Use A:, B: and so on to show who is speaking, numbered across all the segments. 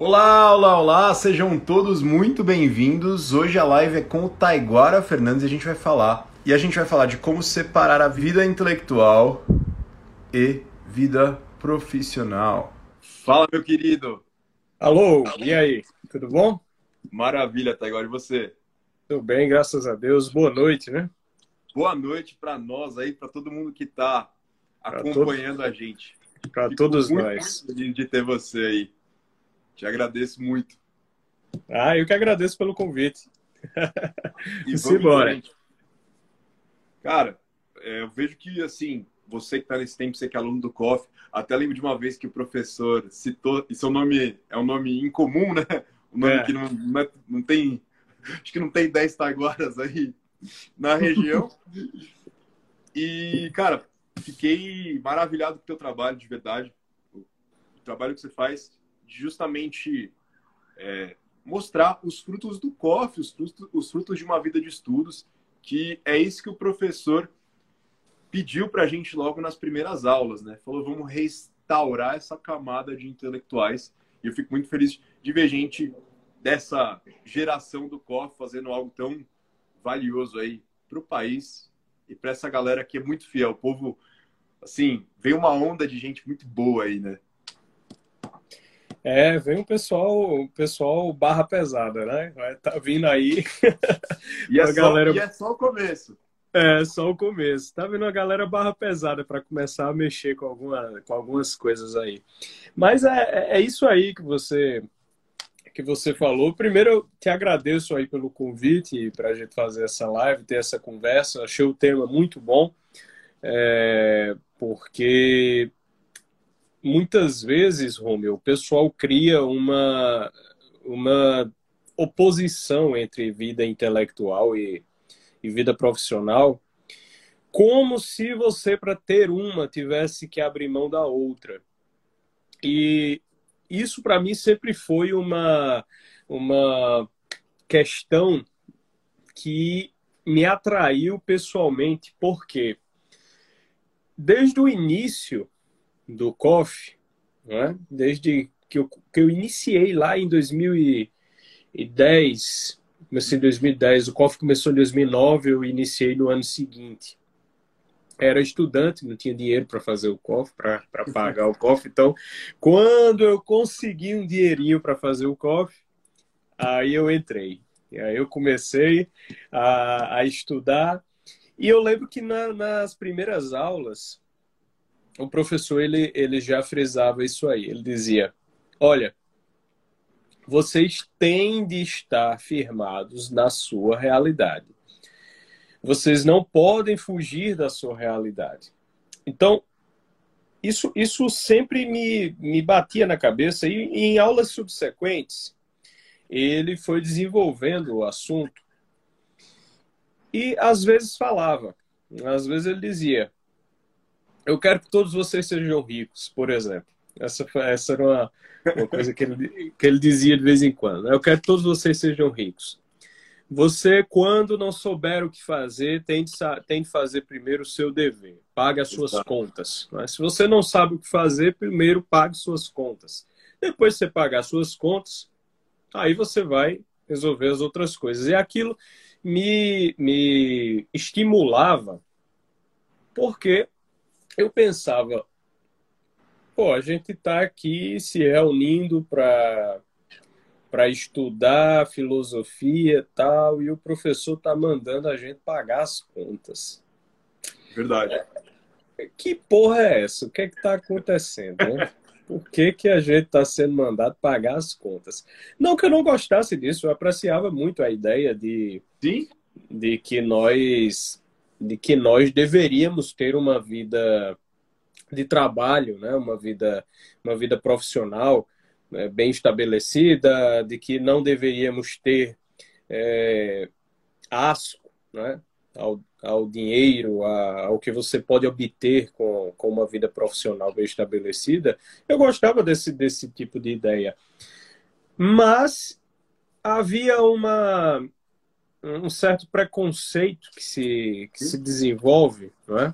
A: Olá, olá, olá, sejam todos muito bem-vindos. Hoje a live é com o Taiguara Fernandes e a gente vai falar. E a gente vai falar de como separar a vida intelectual e vida profissional. Fala, meu querido.
B: Alô, e aí? Tudo bom?
A: Maravilha, Taiguara, e você?
B: Tudo bem, graças a Deus. Boa noite, né?
A: Boa noite para nós aí, para todo mundo que está acompanhando todo... a gente.
B: Para todos nós.
A: de ter você aí. Te agradeço muito.
B: Ah, eu que agradeço pelo convite.
A: E vamos embora. Cara, é, eu vejo que, assim, você que está nesse tempo, você que é aluno do COF, até lembro de uma vez que o professor citou, e seu nome é um nome incomum, né? Um nome é. que não, não, é, não, tem, acho que não tem 10 taguaras aí na região. e, cara, fiquei maravilhado com o teu trabalho, de verdade. O trabalho que você faz justamente é, mostrar os frutos do COF, os frutos, os frutos de uma vida de estudos, que é isso que o professor pediu para a gente logo nas primeiras aulas, né? Falou, vamos restaurar essa camada de intelectuais. E eu fico muito feliz de ver gente dessa geração do COF fazendo algo tão valioso aí para o país e para essa galera que é muito fiel. O povo, assim, vem uma onda de gente muito boa aí, né?
B: É, vem um pessoal, pessoal barra pesada, né? Vai tá vindo aí.
A: E, é só, galera... e é só o começo.
B: É, só o começo. Tá vendo a galera barra pesada para começar a mexer com, alguma, com algumas coisas aí. Mas é, é, é isso aí que você que você falou. Primeiro, eu te agradeço aí pelo convite para a gente fazer essa live, ter essa conversa. Achei o tema muito bom, é, porque muitas vezes, Romeu, o pessoal cria uma, uma oposição entre vida intelectual e, e vida profissional, como se você, para ter uma, tivesse que abrir mão da outra. E isso, para mim, sempre foi uma, uma questão que me atraiu pessoalmente, porque desde o início do COF, né? desde que eu, que eu iniciei lá em 2010, comecei em 2010, o COF começou em 2009, eu iniciei no ano seguinte. Era estudante, não tinha dinheiro para fazer o COF, para pagar o COF, então quando eu consegui um dinheirinho para fazer o COF, aí eu entrei. E aí eu comecei a, a estudar, e eu lembro que na, nas primeiras aulas, o professor ele, ele já frisava isso aí. Ele dizia: olha, vocês têm de estar firmados na sua realidade. Vocês não podem fugir da sua realidade. Então, isso, isso sempre me, me batia na cabeça e, em aulas subsequentes ele foi desenvolvendo o assunto e às vezes falava, às vezes ele dizia: eu quero que todos vocês sejam ricos, por exemplo. Essa, essa era uma, uma coisa que ele, que ele dizia de vez em quando. Eu quero que todos vocês sejam ricos. Você, quando não souber o que fazer, tem de, tem de fazer primeiro o seu dever. Pague as suas Exato. contas. Mas se você não sabe o que fazer, primeiro pague suas contas. Depois você pagar suas contas, aí você vai resolver as outras coisas. E aquilo me, me estimulava, porque eu pensava, pô, a gente está aqui se reunindo para para estudar filosofia e tal, e o professor está mandando a gente pagar as contas.
A: Verdade.
B: É, que porra é essa? O que é que está acontecendo? Né? Por que, que a gente está sendo mandado pagar as contas? Não que eu não gostasse disso, eu apreciava muito a ideia de,
A: Sim?
B: de que nós de que nós deveríamos ter uma vida de trabalho, né? uma, vida, uma vida profissional né? bem estabelecida, de que não deveríamos ter é, asco né? ao, ao dinheiro, a, ao que você pode obter com, com uma vida profissional bem estabelecida. Eu gostava desse, desse tipo de ideia. Mas havia uma, um certo preconceito que se, que se desenvolve, não é?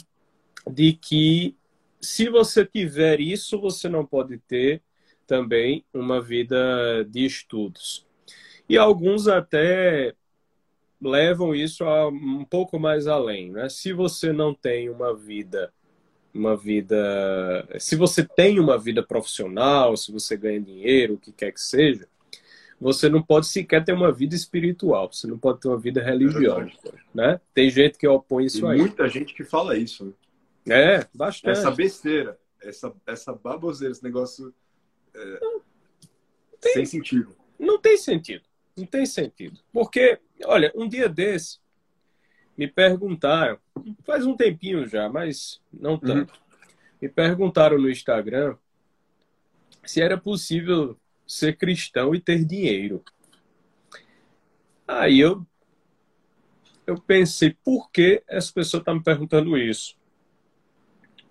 B: de que se você tiver isso, você não pode ter também uma vida de estudos. E alguns até levam isso a um pouco mais além, né? Se você não tem uma vida uma vida, se você tem uma vida profissional, se você ganha dinheiro, o que quer que seja, você não pode sequer ter uma vida espiritual, você não pode ter uma vida religiosa, é né? Tem gente que opõe isso
A: Tem
B: aí.
A: Muita gente que fala isso.
B: Né? É, bastante.
A: Essa besteira, essa essa baboseira, esse negócio é, tem, sem sentido.
B: Não tem sentido. Não tem sentido. Porque, olha, um dia desse, me perguntaram, faz um tempinho já, mas não uhum. tanto. Uhum. Me perguntaram no Instagram se era possível ser cristão e ter dinheiro. Aí eu eu pensei, por que essa pessoa está me perguntando isso?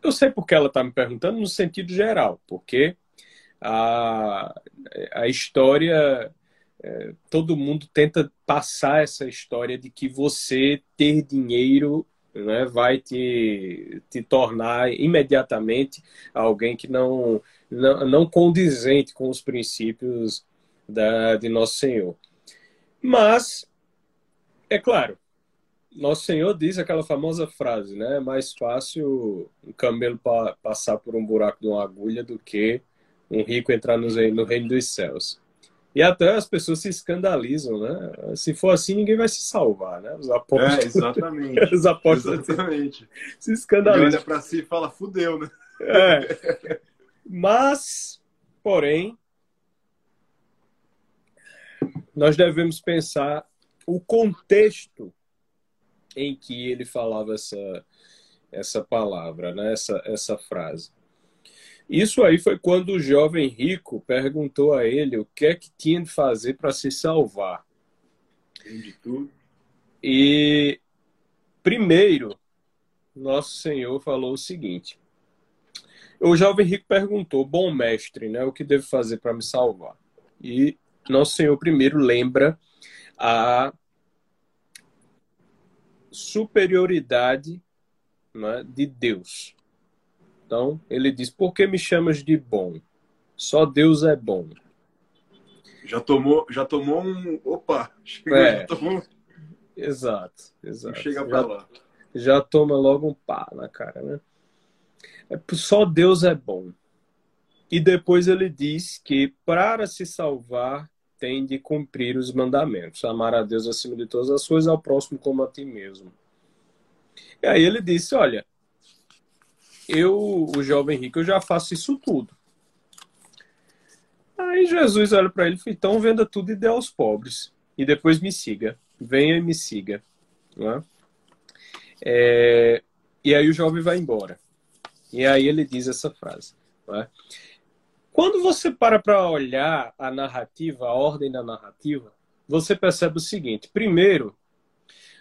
B: Eu sei porque ela está me perguntando no sentido geral, porque a, a história é, todo mundo tenta passar essa história de que você ter dinheiro né, vai te, te tornar imediatamente alguém que não, não, não condizente com os princípios da, de Nosso Senhor. Mas, é claro, Nosso Senhor diz aquela famosa frase, né? É mais fácil um camelo pa passar por um buraco de uma agulha do que um rico entrar no, no reino dos céus. E até as pessoas se escandalizam, né? Se for assim, ninguém vai se salvar, né?
A: Os apóstolos. É, exatamente.
B: Os apóstolos
A: exatamente.
B: se escandalizam. E
A: olha para si e fala, fudeu, né?
B: É. Mas, porém, nós devemos pensar o contexto em que ele falava essa, essa palavra, né? essa, essa frase. Isso aí foi quando o jovem rico perguntou a ele o que é que tinha de fazer para se salvar.
A: De tudo.
B: E primeiro, nosso Senhor falou o seguinte: o jovem rico perguntou, bom mestre, né, o que devo fazer para me salvar? E nosso Senhor primeiro lembra a superioridade né, de Deus. Então, ele diz: Por que me chamas de bom? Só Deus é bom.
A: Já tomou, já tomou um. Opa!
B: Chegou, é. já tomou... Exato, exato.
A: Chega pra já, lá.
B: Já toma logo um pá na cara, né? É, só Deus é bom. E depois ele diz que para se salvar tem de cumprir os mandamentos, amar a Deus acima de todas as coisas, ao próximo como a ti mesmo. E aí ele disse: Olha, eu, o jovem rico, eu já faço isso tudo. Aí Jesus olha para ele e fala, então venda tudo e dê aos pobres. E depois me siga. Venha e me siga. Né? É, e aí o jovem vai embora. E aí ele diz essa frase. Né? Quando você para para olhar a narrativa, a ordem da narrativa, você percebe o seguinte: primeiro,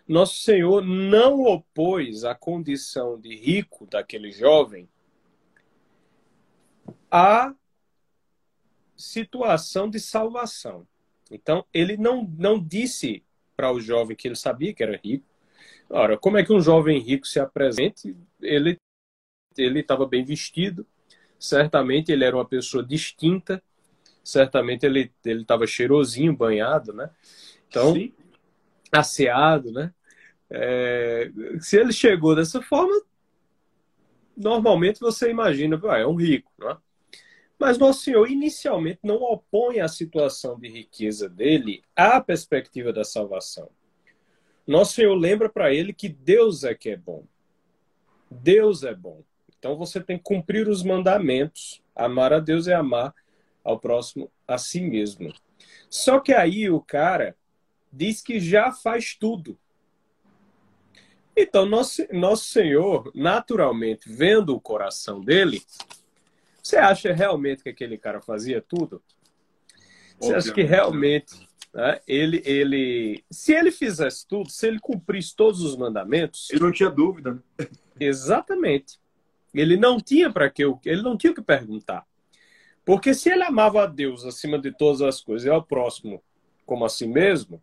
B: nosso Senhor não opôs a condição de rico daquele jovem à situação de salvação. Então, ele não, não disse para o jovem que ele sabia que era rico. Ora, como é que um jovem rico se apresente? Ele ele estava bem vestido, certamente ele era uma pessoa distinta, certamente ele ele estava cheirosinho, banhado, né? Então, Sim asseado, né? É, se ele chegou dessa forma, normalmente você imagina, ah, é um rico, né? Mas Nosso Senhor inicialmente não opõe a situação de riqueza dele à perspectiva da salvação. Nosso Senhor lembra para ele que Deus é que é bom. Deus é bom. Então você tem que cumprir os mandamentos. Amar a Deus é amar ao próximo a si mesmo. Só que aí o cara diz que já faz tudo. Então, nosso, nosso Senhor, naturalmente, vendo o coração dele, você acha realmente que aquele cara fazia tudo? Você acha que realmente né, ele, ele. Se ele fizesse tudo, se ele cumprisse todos os mandamentos.
A: Ele não tinha dúvida. Né?
B: Exatamente. Ele não tinha para que ele não tinha o que perguntar. Porque se ele amava a Deus acima de todas as coisas e ao próximo como a si mesmo,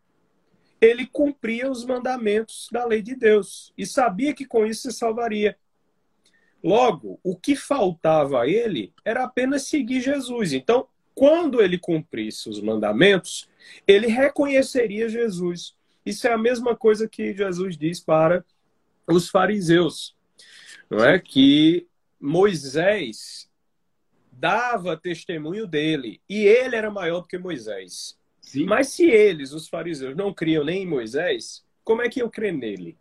B: ele cumpria os mandamentos da lei de Deus e sabia que com isso se salvaria. Logo, o que faltava a ele era apenas seguir Jesus. Então, quando ele cumprisse os mandamentos, ele reconheceria Jesus. Isso é a mesma coisa que Jesus diz para os fariseus, não é? Que Moisés dava testemunho dele e ele era maior do que Moisés. Sim. Mas se eles, os fariseus, não criam nem em Moisés, como é que eu creio nele?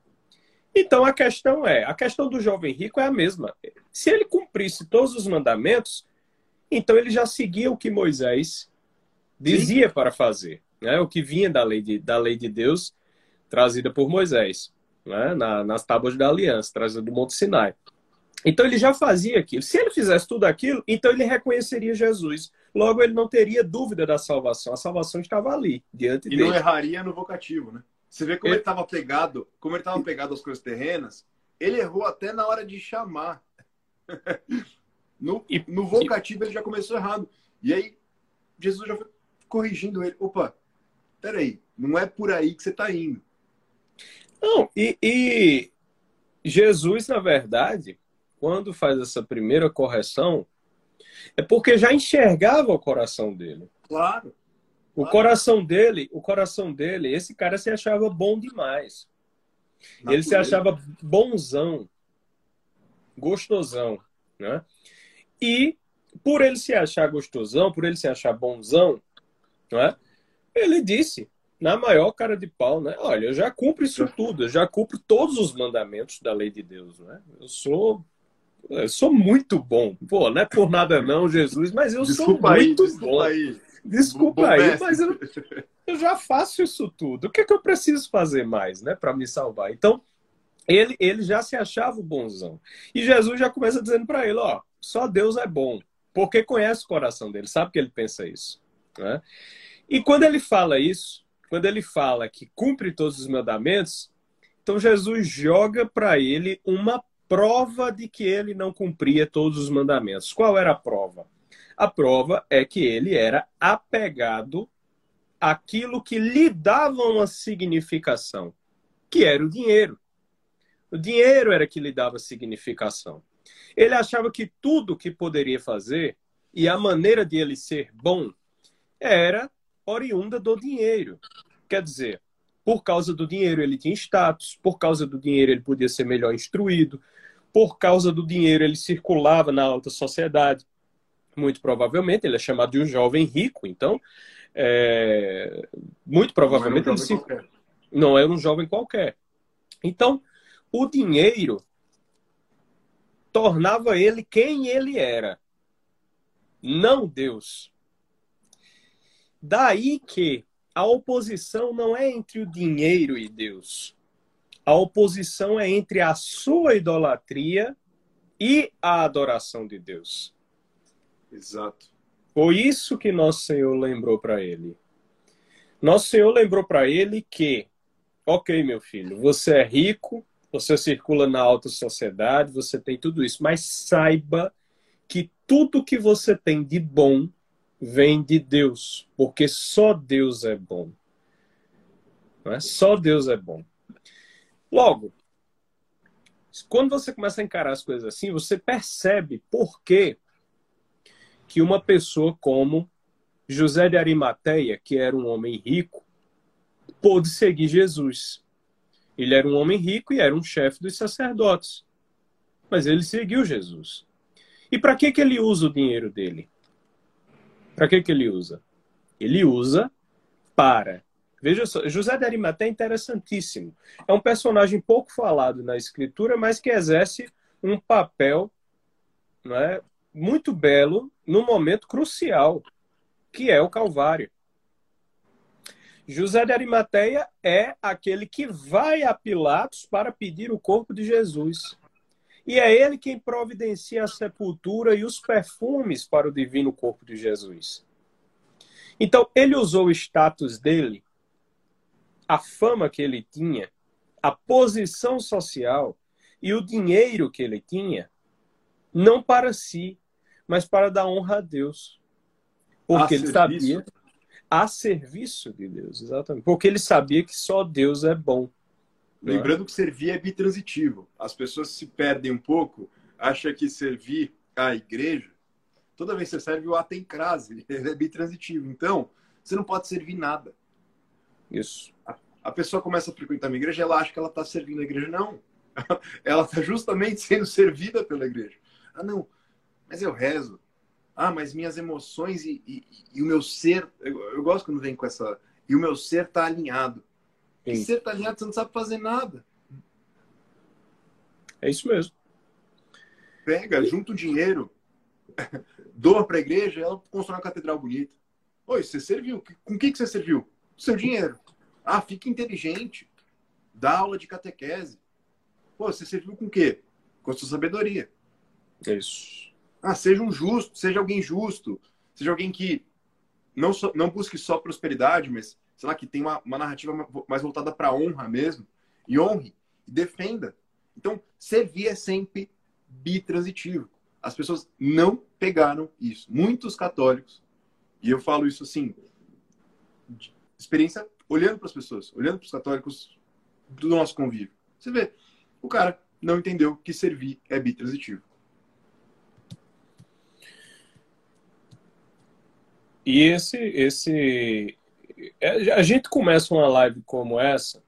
B: Então a questão é, a questão do jovem rico é a mesma. Se ele cumprisse todos os mandamentos, então ele já seguia o que Moisés dizia Sim. para fazer, né? O que vinha da lei de, da lei de Deus trazida por Moisés, né? Na, nas tábuas da aliança, trazida do Monte Sinai. Então ele já fazia aquilo. Se ele fizesse tudo aquilo, então ele reconheceria Jesus. Logo ele não teria dúvida da salvação. A salvação estava ali, diante
A: e
B: dele.
A: E não erraria no vocativo, né? Você vê como ele estava pegado, como ele estava pegado às coisas terrenas. Ele errou até na hora de chamar. no, no vocativo ele já começou errado. E aí Jesus já foi corrigindo ele. Opa, peraí, não é por aí que você está indo.
B: Não, e, e Jesus, na verdade, quando faz essa primeira correção, é porque já enxergava o coração dele.
A: Claro.
B: O coração dele, o coração dele, esse cara se achava bom demais. Natureza. Ele se achava bonzão, gostosão, né? E por ele se achar gostosão, por ele se achar bonzão, né? Ele disse, na maior cara de pau, né? Olha, eu já cumpro isso tudo, eu já cumpro todos os mandamentos da lei de Deus, né? Eu sou eu sou muito bom. Pô, não é por nada não, Jesus, mas eu desculpa sou muito aí, bom. Aí. Desculpa aí, mas eu, eu, já faço isso tudo. O que, é que eu preciso fazer mais, né, para me salvar? Então, ele, ele já se achava o bonzão. E Jesus já começa dizendo para ele: ó, só Deus é bom, porque conhece o coração dele, sabe que ele pensa isso. Né? E quando ele fala isso, quando ele fala que cumpre todos os mandamentos, então Jesus joga para ele uma prova de que ele não cumpria todos os mandamentos. Qual era a prova? A prova é que ele era apegado àquilo que lhe dava uma significação, que era o dinheiro. O dinheiro era que lhe dava significação. Ele achava que tudo que poderia fazer e a maneira de ele ser bom era oriunda do dinheiro. Quer dizer, por causa do dinheiro ele tinha status, por causa do dinheiro ele podia ser melhor instruído, por causa do dinheiro ele circulava na alta sociedade muito provavelmente, ele é chamado de um jovem rico, então, é, muito provavelmente não é, um ele se... não é um jovem qualquer. Então, o dinheiro tornava ele quem ele era, não Deus. Daí que a oposição não é entre o dinheiro e Deus. A oposição é entre a sua idolatria e a adoração de Deus.
A: Exato.
B: Foi isso que nosso Senhor lembrou para ele. Nosso Senhor lembrou para ele que, ok, meu filho, você é rico, você circula na alta sociedade, você tem tudo isso, mas saiba que tudo que você tem de bom vem de Deus, porque só Deus é bom. Não é? Só Deus é bom. Logo, quando você começa a encarar as coisas assim, você percebe por que que uma pessoa como José de Arimateia, que era um homem rico, pôde seguir Jesus. Ele era um homem rico e era um chefe dos sacerdotes. Mas ele seguiu Jesus. E para que, que ele usa o dinheiro dele? Para que, que ele usa? Ele usa para. Veja só, José de Arimateia é interessantíssimo. É um personagem pouco falado na escritura, mas que exerce um papel não é, muito belo no momento crucial, que é o Calvário. José de Arimateia é aquele que vai a Pilatos para pedir o corpo de Jesus. E é ele quem providencia a sepultura e os perfumes para o divino corpo de Jesus. Então, ele usou o status dele, a fama que ele tinha, a posição social e o dinheiro que ele tinha, não para si, mas para dar honra a Deus. Porque a ele serviço. sabia a serviço de Deus, exatamente. Porque ele sabia que só Deus é bom.
A: Né? Lembrando que servir é bitransitivo. As pessoas se perdem um pouco, acham que servir a igreja Toda vez que você serve, o A tem crase, é bitransitivo. Então, você não pode servir nada.
B: Isso.
A: A, a pessoa começa a frequentar a minha igreja, ela acha que ela está servindo a igreja. Não. ela está justamente sendo servida pela igreja. Ah, não, mas eu rezo. Ah, mas minhas emoções e, e, e o meu ser. Eu, eu, gosto quando vem com essa. E o meu ser está alinhado. Sim. E ser está alinhado, você não sabe fazer nada.
B: É isso mesmo.
A: Pega, junta o dinheiro, doa para a igreja, ela constrói uma catedral bonita. Oi, você serviu. Com o que, que você serviu? Seu dinheiro. Ah, fica inteligente. Dá aula de catequese. Pô, você serviu com o quê? Com a sua sabedoria.
B: Isso.
A: Ah, seja um justo, seja alguém justo, seja alguém que não, so, não busque só prosperidade, mas, sei lá, que tem uma, uma narrativa mais voltada para honra mesmo. E honre, e defenda. Então, servir é sempre bitransitivo. As pessoas não pegaram isso. Muitos católicos, e eu falo isso assim, experiência olhando para as pessoas, olhando para os católicos do nosso convívio. Você vê, o cara não entendeu que servir é bitransitivo.
B: E esse, esse, é, a gente começa uma live como essa,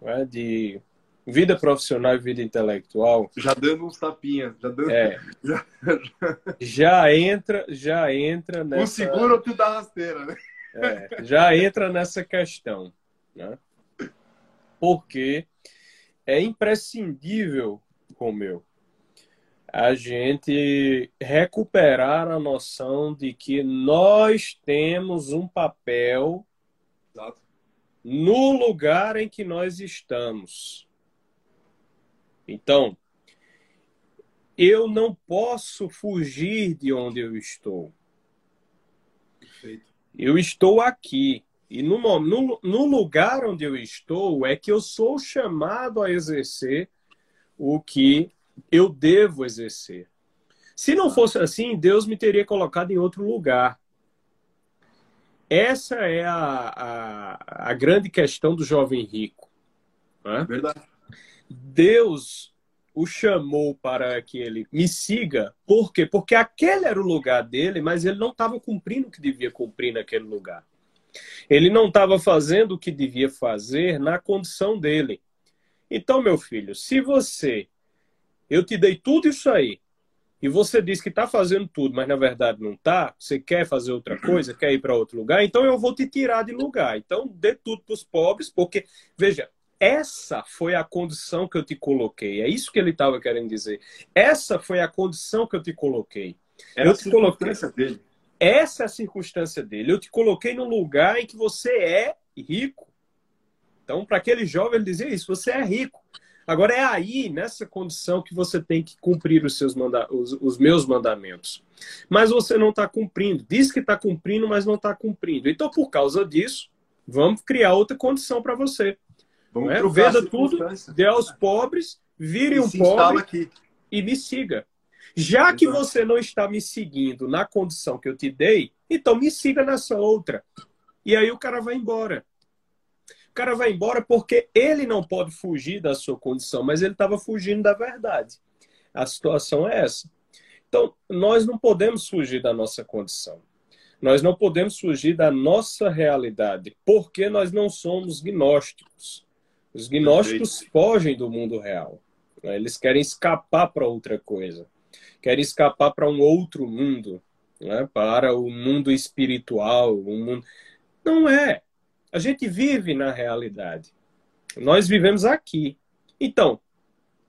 B: né, de vida profissional e vida intelectual.
A: Já dando uns tapinhas, já dando.
B: É, já, já entra, já entra nessa.
A: O seguro ou tu dá rasteira, né?
B: É, já entra nessa questão, né? Porque é imprescindível, Romeu, a gente recuperar a noção de que nós temos um papel
A: Exato.
B: no lugar em que nós estamos. Então, eu não posso fugir de onde eu estou.
A: Perfeito.
B: Eu estou aqui. E no, no, no lugar onde eu estou é que eu sou chamado a exercer o que eu devo exercer. Se não fosse assim, Deus me teria colocado em outro lugar. Essa é a, a, a grande questão do jovem rico.
A: Né? Verdade.
B: Deus o chamou para que ele me siga. Por quê? Porque aquele era o lugar dele, mas ele não estava cumprindo o que devia cumprir naquele lugar. Ele não estava fazendo o que devia fazer na condição dele. Então, meu filho, se você. Eu te dei tudo isso aí. E você diz que está fazendo tudo, mas na verdade não está. Você quer fazer outra coisa, quer ir para outro lugar, então eu vou te tirar de lugar. Então dê tudo para os pobres, porque, veja, essa foi a condição que eu te coloquei. É isso que ele estava querendo dizer. Essa foi a condição que eu te coloquei.
A: Era eu te coloquei. Dele.
B: Essa é a circunstância dele. Eu te coloquei no lugar em que você é rico. Então, para aquele jovem, ele dizia isso: você é rico. Agora, é aí, nessa condição, que você tem que cumprir os, seus manda os, os meus mandamentos. Mas você não está cumprindo. Diz que está cumprindo, mas não está cumprindo. Então, por causa disso, vamos criar outra condição para você. Vamos é? Venda tudo, dê aos pobres, vire um pobre e me siga. Já que você não está me seguindo na condição que eu te dei, então me siga nessa outra. E aí o cara vai embora. O cara vai embora porque ele não pode fugir da sua condição, mas ele estava fugindo da verdade. A situação é essa. Então, nós não podemos fugir da nossa condição. Nós não podemos fugir da nossa realidade, porque nós não somos gnósticos. Os gnósticos fogem do mundo real. Né? Eles querem escapar para outra coisa quer escapar para um outro mundo, né? para o mundo espiritual, um mundo... Não é. A gente vive na realidade. Nós vivemos aqui. Então,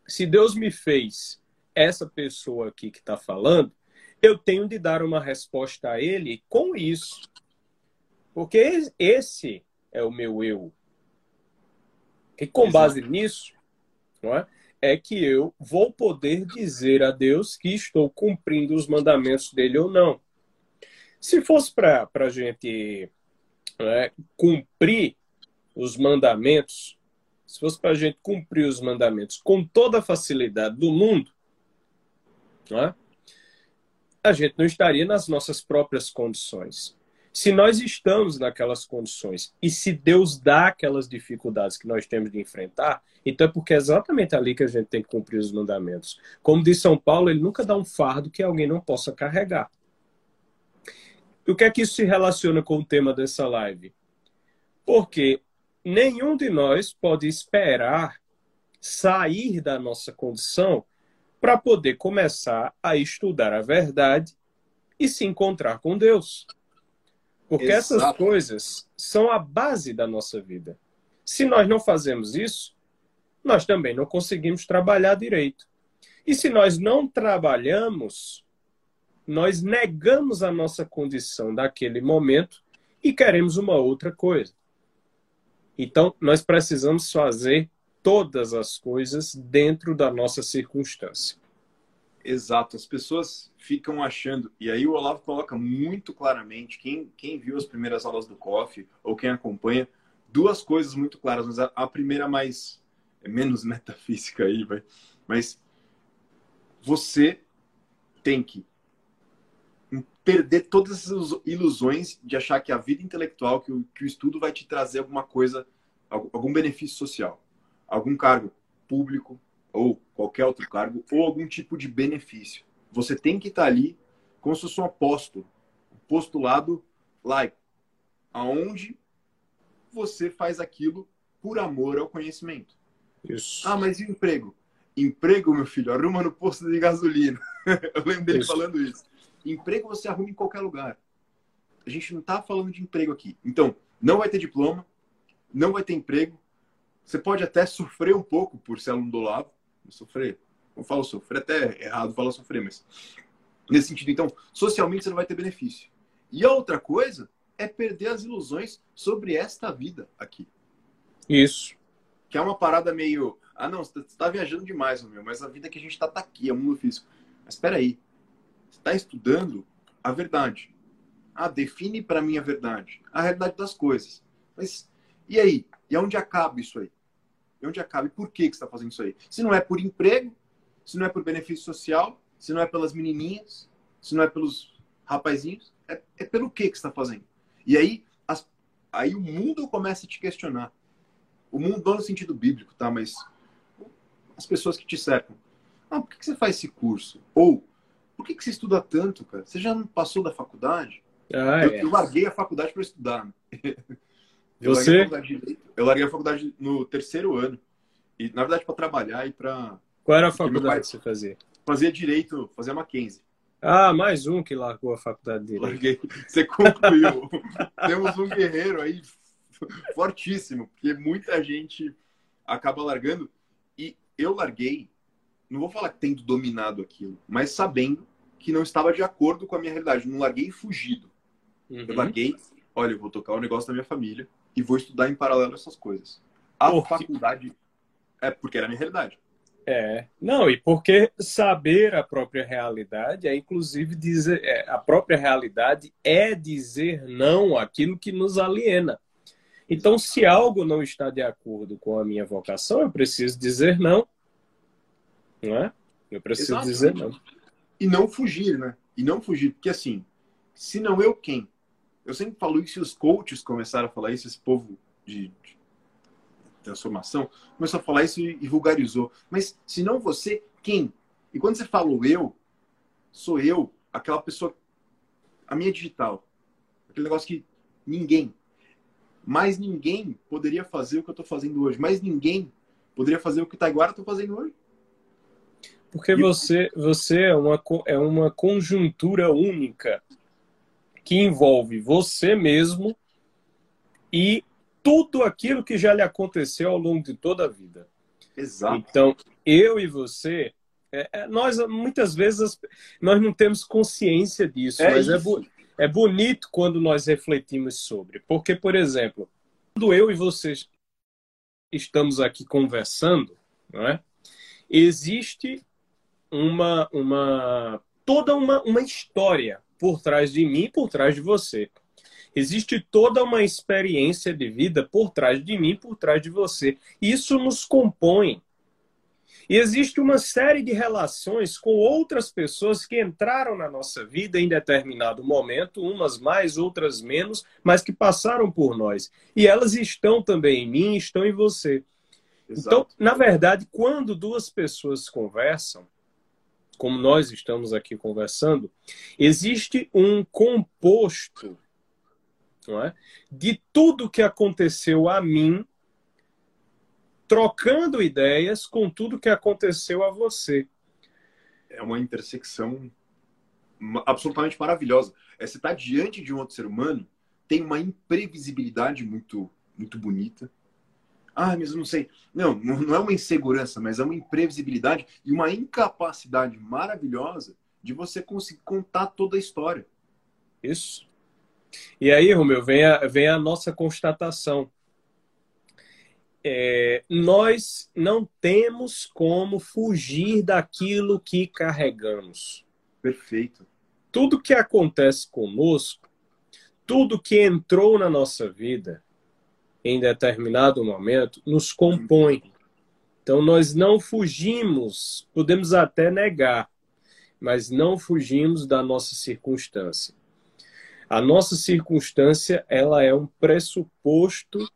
B: se Deus me fez essa pessoa aqui que está falando, eu tenho de dar uma resposta a Ele com isso. Porque esse é o meu eu. E com base nisso, não é? é que eu vou poder dizer a Deus que estou cumprindo os mandamentos dele ou não. Se fosse para a gente né, cumprir os mandamentos, se fosse para a gente cumprir os mandamentos com toda a facilidade do mundo, né, a gente não estaria nas nossas próprias condições. Se nós estamos naquelas condições e se Deus dá aquelas dificuldades que nós temos de enfrentar, então é porque é exatamente ali que a gente tem que cumprir os mandamentos. Como diz São Paulo, ele nunca dá um fardo que alguém não possa carregar. E o que é que isso se relaciona com o tema dessa live? Porque nenhum de nós pode esperar sair da nossa condição para poder começar a estudar a verdade e se encontrar com Deus. Porque Exato. essas coisas são a base da nossa vida. Se nós não fazemos isso, nós também não conseguimos trabalhar direito. E se nós não trabalhamos, nós negamos a nossa condição daquele momento e queremos uma outra coisa. Então, nós precisamos fazer todas as coisas dentro da nossa circunstância.
A: Exato, as pessoas ficam achando, e aí o Olavo coloca muito claramente, quem, quem viu as primeiras aulas do COF, ou quem acompanha, duas coisas muito claras, mas a, a primeira mais, é menos metafísica aí, vai, mas você tem que perder todas as ilusões de achar que a vida intelectual, que o, que o estudo vai te trazer alguma coisa, algum benefício social algum cargo público ou qualquer outro cargo ou algum tipo de benefício. Você tem que estar ali como se fosse um apóstolo, postulado laico, aonde você faz aquilo por amor ao conhecimento. Isso. Ah, mas e o emprego? Emprego, meu filho, arruma no posto de gasolina. Eu lembro dele isso. falando isso. Emprego você arruma em qualquer lugar. A gente não está falando de emprego aqui. Então, não vai ter diploma, não vai ter emprego, você pode até sofrer um pouco por ser aluno do Olavo. Sofrer. Não falo sofrer, até errado falar sofrer, mas nesse sentido. Então, socialmente você não vai ter benefício. E a outra coisa é perder as ilusões sobre esta vida aqui.
B: Isso.
A: Que é uma parada meio. Ah, não, você está viajando demais, meu, mas a vida que a gente está tá aqui, é o mundo físico. Mas espera aí. Você está estudando a verdade. Ah, define para mim a verdade. A realidade das coisas. Mas e aí? E onde acaba isso aí? E onde acaba? E por que, que você está fazendo isso aí? Se não é por emprego, se não é por benefício social, se não é pelas menininhas, se não é pelos rapazinhos, é, é pelo que, que você está fazendo? E aí, as, aí o mundo começa a te questionar. O mundo não no sentido bíblico, tá? Mas as pessoas que te cercam. Ah, por que, que você faz esse curso? Ou, por que, que você estuda tanto, cara? Você já não passou da faculdade? Ah, eu, é. eu larguei a faculdade para estudar. Eu
B: Você?
A: Larguei eu larguei a faculdade no terceiro ano. E, na verdade, para trabalhar e para.
B: Qual era a faculdade que você fazia?
A: Fazia direito, fazia Mackenzie.
B: Ah, mais um que largou a faculdade dele.
A: Larguei. Você concluiu. Temos um guerreiro aí fortíssimo, porque muita gente acaba largando. E eu larguei, não vou falar tendo dominado aquilo, mas sabendo que não estava de acordo com a minha realidade. Não larguei fugido. Uhum. Eu larguei, olha, eu vou tocar o negócio da minha família e vou estudar em paralelo essas coisas. A porque... faculdade é porque era a minha realidade.
B: É, não, e porque saber a própria realidade é inclusive dizer, é, a própria realidade é dizer não àquilo que nos aliena. Então, se algo não está de acordo com a minha vocação, eu preciso dizer não. Não é? Eu preciso Exatamente. dizer não.
A: E não fugir, né? E não fugir, porque assim, se não eu quem? Eu sempre falo isso e os coaches começaram a falar isso, esse povo de, de transformação começou a falar isso e, e vulgarizou. Mas se não você, quem? E quando você fala eu, sou eu, aquela pessoa, a minha digital. Aquele negócio que ninguém, mais ninguém poderia fazer o que eu estou fazendo hoje. Mais ninguém poderia fazer o que o Taiguara está fazendo hoje.
B: Porque você, você é, uma, é uma conjuntura única que envolve você mesmo e tudo aquilo que já lhe aconteceu ao longo de toda a vida.
A: Exato.
B: Então, eu e você, é, é, nós muitas vezes nós não temos consciência disso, é mas é, é bonito quando nós refletimos sobre. Porque, por exemplo, quando eu e você estamos aqui conversando, não é? existe uma, uma toda uma, uma história por trás de mim, por trás de você. Existe toda uma experiência de vida por trás de mim, por trás de você. Isso nos compõe. E existe uma série de relações com outras pessoas que entraram na nossa vida em determinado momento, umas mais, outras menos, mas que passaram por nós. E elas estão também em mim, estão em você. Exato. Então, na verdade, quando duas pessoas conversam, como nós estamos aqui conversando, existe um composto não é? de tudo que aconteceu a mim trocando ideias com tudo que aconteceu a você.
A: É uma intersecção absolutamente maravilhosa. É, você está diante de um outro ser humano, tem uma imprevisibilidade muito, muito bonita. Ah, mas eu não sei. Não, não é uma insegurança, mas é uma imprevisibilidade e uma incapacidade maravilhosa de você conseguir contar toda a história.
B: Isso. E aí, Romeu, vem a, vem a nossa constatação é, nós não temos como fugir daquilo que carregamos.
A: Perfeito.
B: Tudo que acontece conosco, tudo que entrou na nossa vida em determinado momento, nos compõe. Então, nós não fugimos, podemos até negar, mas não fugimos da nossa circunstância. A nossa circunstância, ela é um pressuposto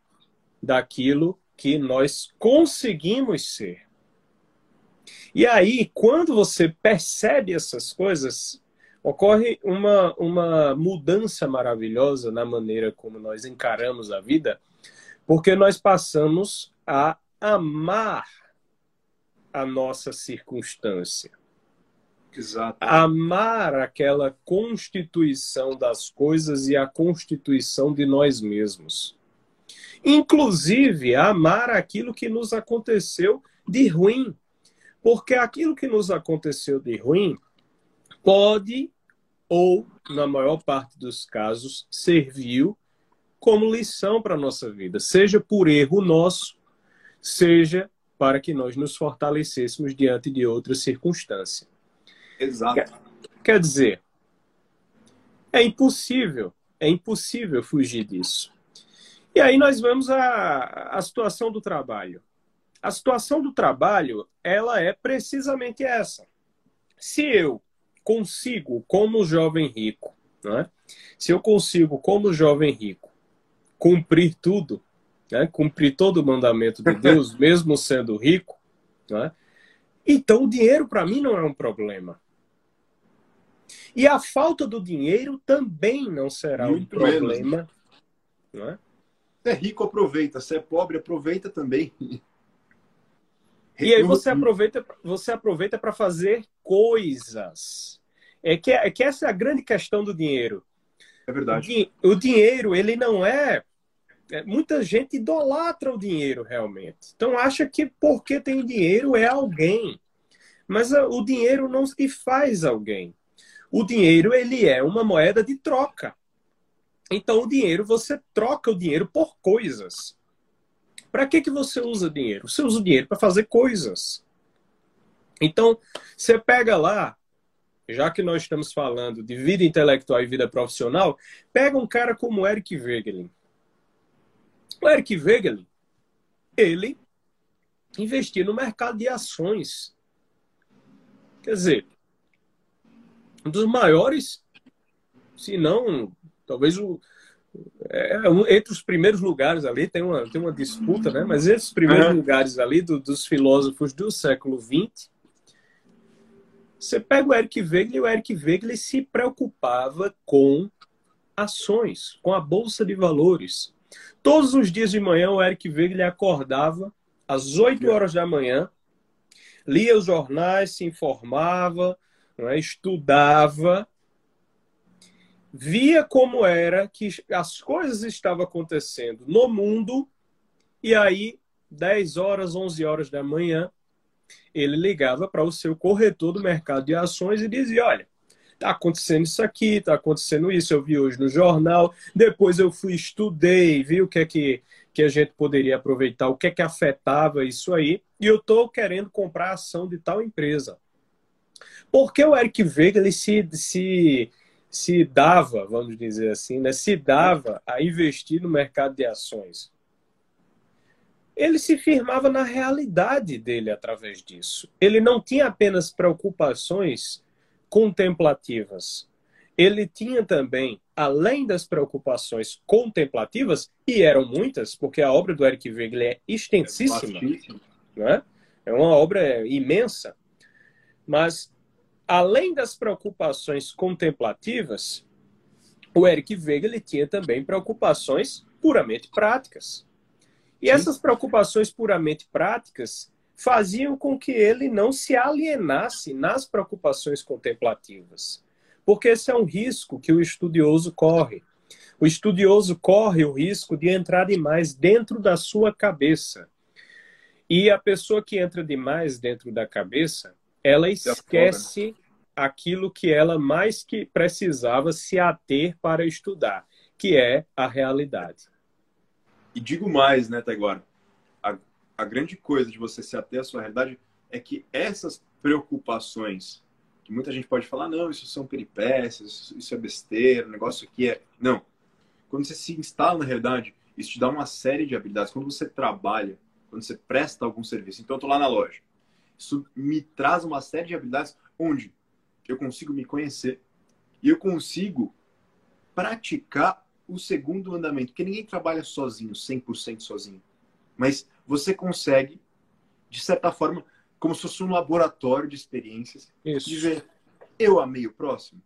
B: daquilo que nós conseguimos ser. E aí, quando você percebe essas coisas, ocorre uma, uma mudança maravilhosa na maneira como nós encaramos a vida, porque nós passamos a amar a nossa circunstância.
A: Exato.
B: Amar aquela constituição das coisas e a constituição de nós mesmos inclusive amar aquilo que nos aconteceu de ruim. Porque aquilo que nos aconteceu de ruim pode, ou na maior parte dos casos, serviu como lição para a nossa vida, seja por erro nosso, seja para que nós nos fortalecêssemos diante de outra circunstância.
A: Exato.
B: Quer, quer dizer, é impossível, é impossível fugir disso. E aí nós vamos à, à situação do trabalho. A situação do trabalho, ela é precisamente essa. Se eu consigo, como jovem rico, né? se eu consigo, como jovem rico, cumprir tudo, né? cumprir todo o mandamento de Deus, mesmo sendo rico, né? então o dinheiro para mim não é um problema. E a falta do dinheiro também não será Muito um problema. Menos. Né?
A: Se é rico, aproveita. Se é pobre, aproveita também.
B: E aí você aproveita, você aproveita para fazer coisas. É que, é que essa é a grande questão do dinheiro.
A: É verdade.
B: O, o dinheiro, ele não é, é. Muita gente idolatra o dinheiro realmente. Então acha que porque tem dinheiro é alguém. Mas o dinheiro não se faz alguém. O dinheiro ele é uma moeda de troca. Então, o dinheiro, você troca o dinheiro por coisas. Para que, que você usa dinheiro? Você usa o dinheiro para fazer coisas. Então, você pega lá, já que nós estamos falando de vida intelectual e vida profissional, pega um cara como Eric Wegelin. O Eric Wegelin, ele investia no mercado de ações. Quer dizer, um dos maiores, se não Talvez o, é, entre os primeiros lugares ali, tem uma, tem uma disputa, né? mas entre os primeiros uhum. lugares ali do, dos filósofos do século XX, você pega o Eric Wegelin, e o Eric Wegelin se preocupava com ações, com a bolsa de valores. Todos os dias de manhã, o Eric Wegelin acordava às 8 horas da manhã, lia os jornais, se informava, é? estudava via como era que as coisas estavam acontecendo no mundo, e aí, 10 horas, 11 horas da manhã, ele ligava para o seu corretor do mercado de ações e dizia: Olha, está acontecendo isso aqui, está acontecendo isso, eu vi hoje no jornal, depois eu fui, estudei, vi o que é que, que a gente poderia aproveitar, o que é que afetava isso aí, e eu estou querendo comprar a ação de tal empresa. Porque o Eric Vega ele se, se se dava, vamos dizer assim, né, se dava a investir no mercado de ações. ele se firmava na realidade dele através disso. Ele não tinha apenas preocupações contemplativas. Ele tinha também, além das preocupações contemplativas, e eram muitas, porque a obra do Eric Weigel é extensíssima, é, é uma obra imensa, mas além das preocupações contemplativas, o Eric Weigel tinha também preocupações puramente práticas. E essas preocupações puramente práticas faziam com que ele não se alienasse nas preocupações contemplativas. Porque esse é um risco que o estudioso corre. O estudioso corre o risco de entrar demais dentro da sua cabeça. E a pessoa que entra demais dentro da cabeça, ela esquece aquilo que ela mais que precisava se ater para estudar, que é a realidade.
A: E digo mais, né, Taiguara? A, grande coisa de você se ater à sua realidade é que essas preocupações, que muita gente pode falar, não, isso são peripécias, isso é besteira, o negócio aqui é. Não. Quando você se instala na realidade, isso te dá uma série de habilidades. Quando você trabalha, quando você presta algum serviço, então eu estou lá na loja, isso me traz uma série de habilidades onde eu consigo me conhecer e eu consigo praticar o segundo mandamento, porque ninguém trabalha sozinho, 100% sozinho. Mas você consegue, de certa forma, como se fosse um laboratório de experiências,
B: Isso.
A: dizer, eu amei o próximo.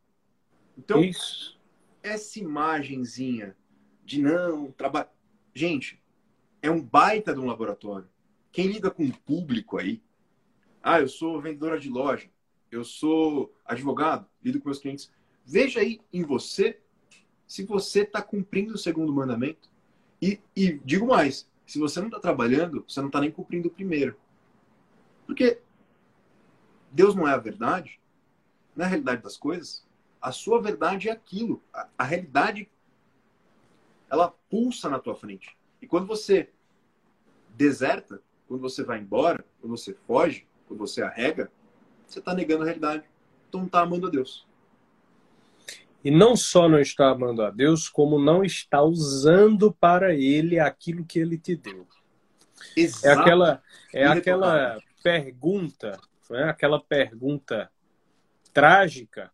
A: Então, Isso. essa imagenzinha de não, trabalho. Gente, é um baita de um laboratório. Quem lida com o público aí, ah, eu sou vendedora de loja, eu sou advogado, lido com meus clientes. Veja aí em você se você está cumprindo o segundo mandamento. E, e digo mais, se você não está trabalhando, você não está nem cumprindo o primeiro. Porque Deus não é a verdade. Na realidade das coisas, a sua verdade é aquilo. A, a realidade, ela pulsa na tua frente. E quando você deserta, quando você vai embora, quando você foge, quando você arrega, você está negando a realidade. Então não está amando a Deus.
B: E não só não está amando a Deus, como não está usando para ele aquilo que ele te deu. Exato. É aquela, é aquela pergunta, é aquela pergunta trágica,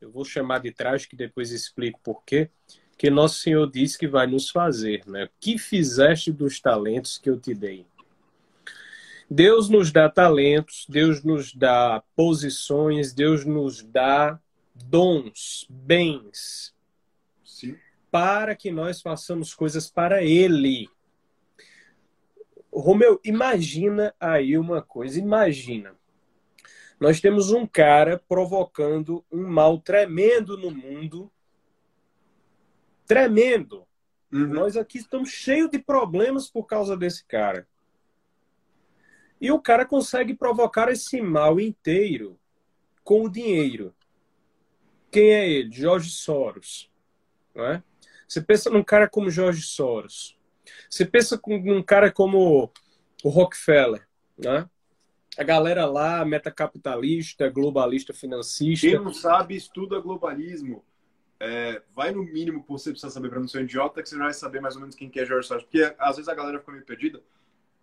B: eu vou chamar de trágica e depois explico por quê, que nosso Senhor diz que vai nos fazer, né? Que fizeste dos talentos que eu te dei? Deus nos dá talentos, Deus nos dá posições, Deus nos dá dons, bens,
A: Sim.
B: para que nós façamos coisas para Ele. Romeu, imagina aí uma coisa, imagina. Nós temos um cara provocando um mal tremendo no mundo. Tremendo. Uhum. Nós aqui estamos cheios de problemas por causa desse cara. E o cara consegue provocar esse mal inteiro com o dinheiro. Quem é ele? Jorge Soros. Não é? Você pensa num cara como Jorge Soros. Você pensa num cara como o Rockefeller. Né? A galera lá, metacapitalista, globalista, financista.
A: Quem não sabe, estuda globalismo. É, vai no mínimo que você precisa saber para não ser um idiota, que você já vai saber mais ou menos quem que é Jorge Soros. Porque às vezes a galera fica meio perdida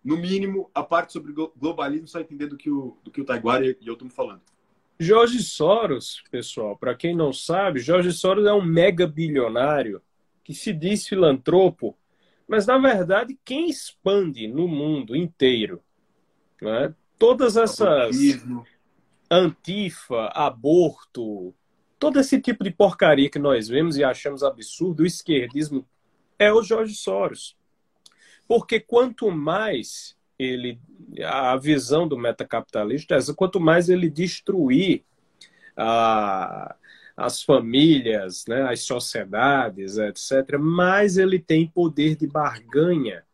A: no mínimo, a parte sobre globalismo só entender do que o, do que o Taiguara e eu estamos falando.
B: Jorge Soros, pessoal, para quem não sabe, Jorge Soros é um mega bilionário que se diz filantropo, mas na verdade quem expande no mundo inteiro né, todas essas antifa, aborto, todo esse tipo de porcaria que nós vemos e achamos absurdo, o esquerdismo é o Jorge Soros. Porque quanto mais ele a visão do metacapitalista é essa, quanto mais ele destruir a, as famílias, né, as sociedades, etc., mais ele tem poder de barganha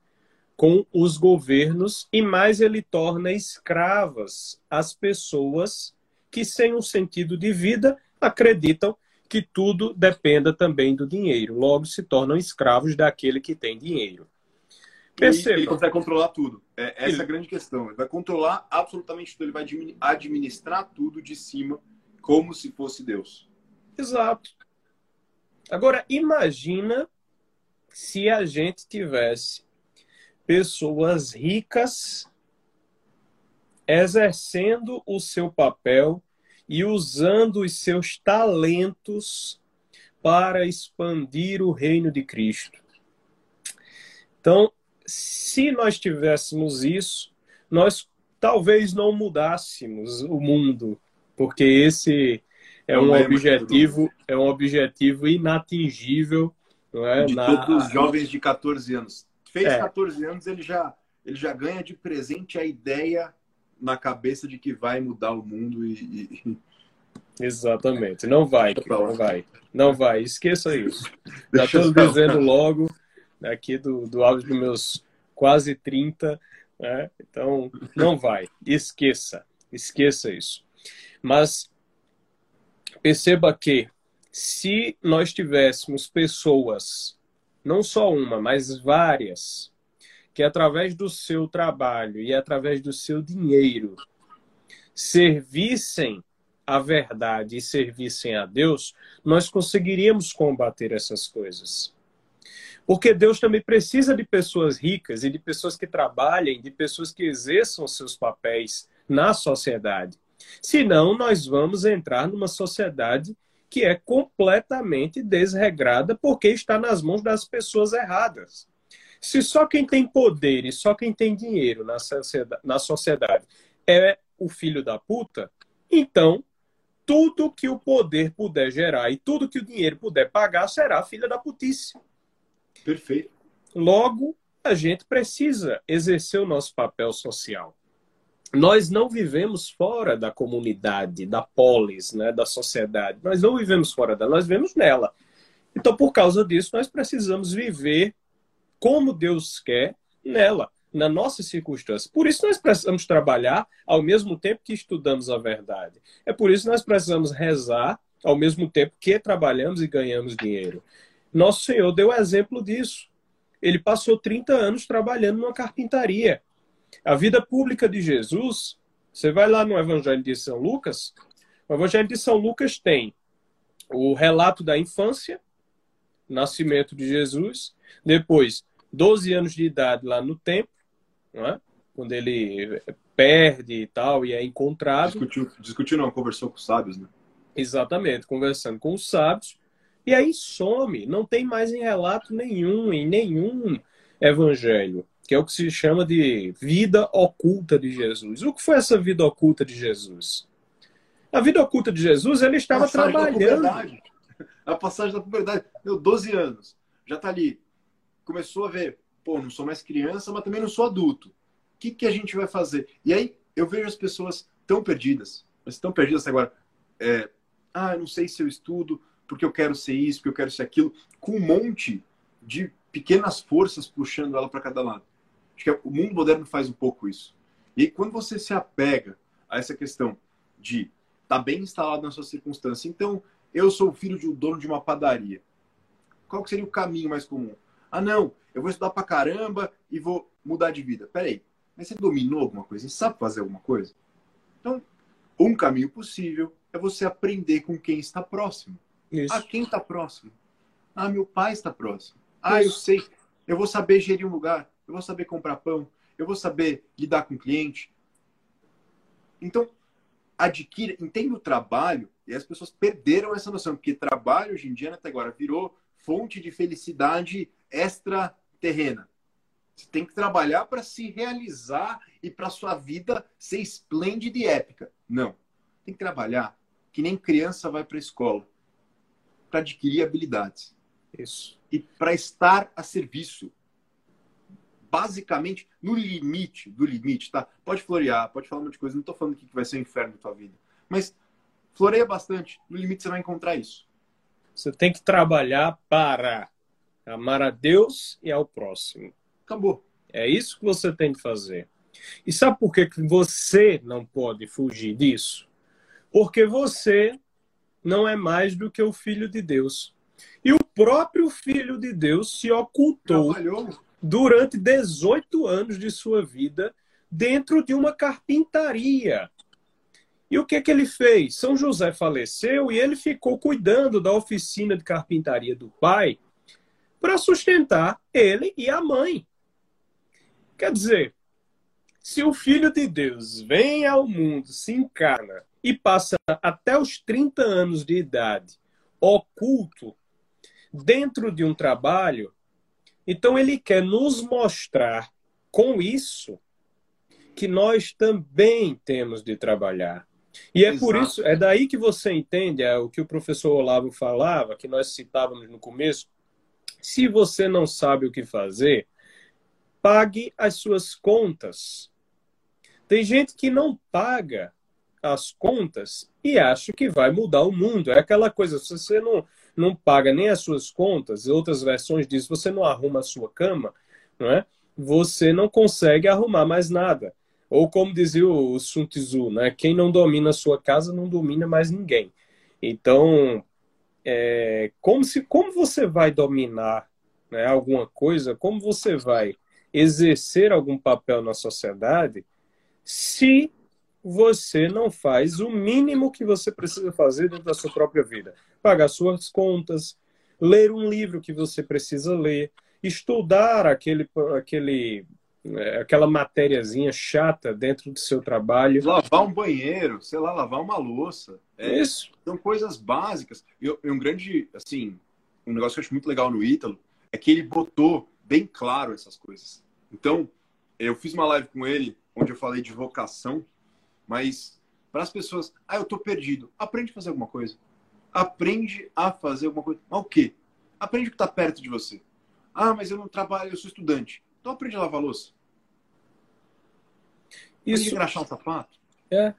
B: com os governos e mais ele torna escravas as pessoas que, sem um sentido de vida, acreditam que tudo dependa também do dinheiro. Logo, se tornam escravos daquele que tem dinheiro.
A: Perceba. Ele consegue controlar tudo. É, essa ele... é a grande questão. Ele vai controlar absolutamente tudo. Ele vai administrar tudo de cima como se fosse Deus.
B: Exato. Agora, imagina se a gente tivesse pessoas ricas exercendo o seu papel e usando os seus talentos para expandir o reino de Cristo. Então, se nós tivéssemos isso, nós talvez não mudássemos o mundo, porque esse é um objetivo, é um objetivo inatingível, não é?
A: De Na... todos os jovens de 14 anos. Fez é. 14 anos, ele já ele já ganha de presente a ideia na cabeça de que vai mudar o mundo e, e...
B: Exatamente. Não vai, não vai. Não vai. Esqueça isso. Já estou dizendo logo aqui do, do áudio dos meus quase 30, né? Então, não vai. Esqueça. Esqueça isso. Mas perceba que se nós tivéssemos pessoas, não só uma, mas várias, que através do seu trabalho e através do seu dinheiro servissem a verdade e servissem a Deus, nós conseguiríamos combater essas coisas. Porque Deus também precisa de pessoas ricas e de pessoas que trabalhem, de pessoas que exerçam seus papéis na sociedade. Senão, nós vamos entrar numa sociedade que é completamente desregrada porque está nas mãos das pessoas erradas. Se só quem tem poder e só quem tem dinheiro na sociedade, é o filho da puta, então tudo que o poder puder gerar e tudo que o dinheiro puder pagar será filha da putice.
A: Perfeito.
B: Logo, a gente precisa exercer o nosso papel social. Nós não vivemos fora da comunidade, da polis, né, da sociedade. Nós não vivemos fora dela, nós vivemos nela. Então, por causa disso, nós precisamos viver como Deus quer nela, na nossa circunstância. Por isso nós precisamos trabalhar ao mesmo tempo que estudamos a verdade. É por isso que nós precisamos rezar ao mesmo tempo que trabalhamos e ganhamos dinheiro. Nosso Senhor deu exemplo disso. Ele passou 30 anos trabalhando numa carpintaria. A vida pública de Jesus, você vai lá no Evangelho de São Lucas, o Evangelho de São Lucas tem o relato da infância, nascimento de Jesus, depois 12 anos de idade lá no templo, é? quando ele perde e tal e é encontrado.
A: Discutiu, discutiu não, conversou com os sábios, né?
B: Exatamente, conversando com os sábios. E aí some, não tem mais em relato nenhum, em nenhum evangelho, que é o que se chama de vida oculta de Jesus. O que foi essa vida oculta de Jesus? A vida oculta de Jesus, ele estava trabalhando.
A: A passagem da puberdade. Meu, 12 anos. Já está ali começou a ver, pô, não sou mais criança, mas também não sou adulto. O que, que a gente vai fazer? E aí eu vejo as pessoas tão perdidas, mas tão perdidas agora. É, ah, eu não sei se eu estudo porque eu quero ser isso, porque eu quero ser aquilo, com um monte de pequenas forças puxando ela para cada lado. Acho que o mundo moderno faz um pouco isso. E aí, quando você se apega a essa questão de estar tá bem instalado na sua circunstância, então eu sou filho de um dono de uma padaria. Qual seria o caminho mais comum? Ah, não, eu vou estudar pra caramba e vou mudar de vida. Peraí, mas você dominou alguma coisa? Você sabe fazer alguma coisa? Então, um caminho possível é você aprender com quem está próximo. Isso. Ah, quem está próximo? Ah, meu pai está próximo. Ah, Isso. eu sei. Eu vou saber gerir um lugar. Eu vou saber comprar pão. Eu vou saber lidar com o cliente. Então, adquira, entenda o trabalho. E as pessoas perderam essa noção, porque trabalho hoje em dia, até agora, virou fonte de felicidade extraterrena. Você tem que trabalhar para se realizar e para sua vida ser esplêndida e épica. Não. Tem que trabalhar que nem criança vai para a escola para adquirir habilidades.
B: Isso.
A: E para estar a serviço. Basicamente, no limite do limite, tá? Pode florear, pode falar um monte de coisa. Não estou falando que vai ser um inferno na tua vida. Mas floreia bastante. No limite você vai encontrar isso.
B: Você tem que trabalhar para amar a Deus e ao próximo.
A: Acabou.
B: É isso que você tem que fazer. E sabe por que você não pode fugir disso? Porque você não é mais do que o Filho de Deus. E o próprio Filho de Deus se ocultou Trabalhou. durante 18 anos de sua vida dentro de uma carpintaria. E o que, que ele fez? São José faleceu e ele ficou cuidando da oficina de carpintaria do pai para sustentar ele e a mãe. Quer dizer, se o Filho de Deus vem ao mundo, se encarna e passa até os 30 anos de idade oculto dentro de um trabalho, então ele quer nos mostrar com isso que nós também temos de trabalhar. E é Exato. por isso, é daí que você entende é, o que o professor Olavo falava, que nós citávamos no começo. Se você não sabe o que fazer, pague as suas contas. Tem gente que não paga as contas e acha que vai mudar o mundo. É aquela coisa, se você não, não paga nem as suas contas, outras versões diz, você não arruma a sua cama, não é? Você não consegue arrumar mais nada. Ou como dizia o Sun Tzu, né? Quem não domina a sua casa não domina mais ninguém. Então, é, como, se, como você vai dominar né, alguma coisa, como você vai exercer algum papel na sociedade se você não faz o mínimo que você precisa fazer dentro da sua própria vida. Pagar suas contas, ler um livro que você precisa ler, estudar aquele, aquele, é, aquela matériazinha chata dentro do seu trabalho.
A: Lavar um banheiro, sei lá, lavar uma louça. É, Isso. São coisas básicas. E um grande, assim, um negócio que eu acho muito legal no Ítalo é que ele botou bem claro essas coisas. Então, eu fiz uma live com ele onde eu falei de vocação mas para as pessoas, ah, eu estou perdido. Aprende a fazer alguma coisa. Aprende a fazer alguma coisa. Mas o quê? Aprende o que está perto de você. Ah, mas eu não trabalho, eu sou estudante. Então aprende a lavar louça. Isso... Aprende a engraxar um sapato.
B: É.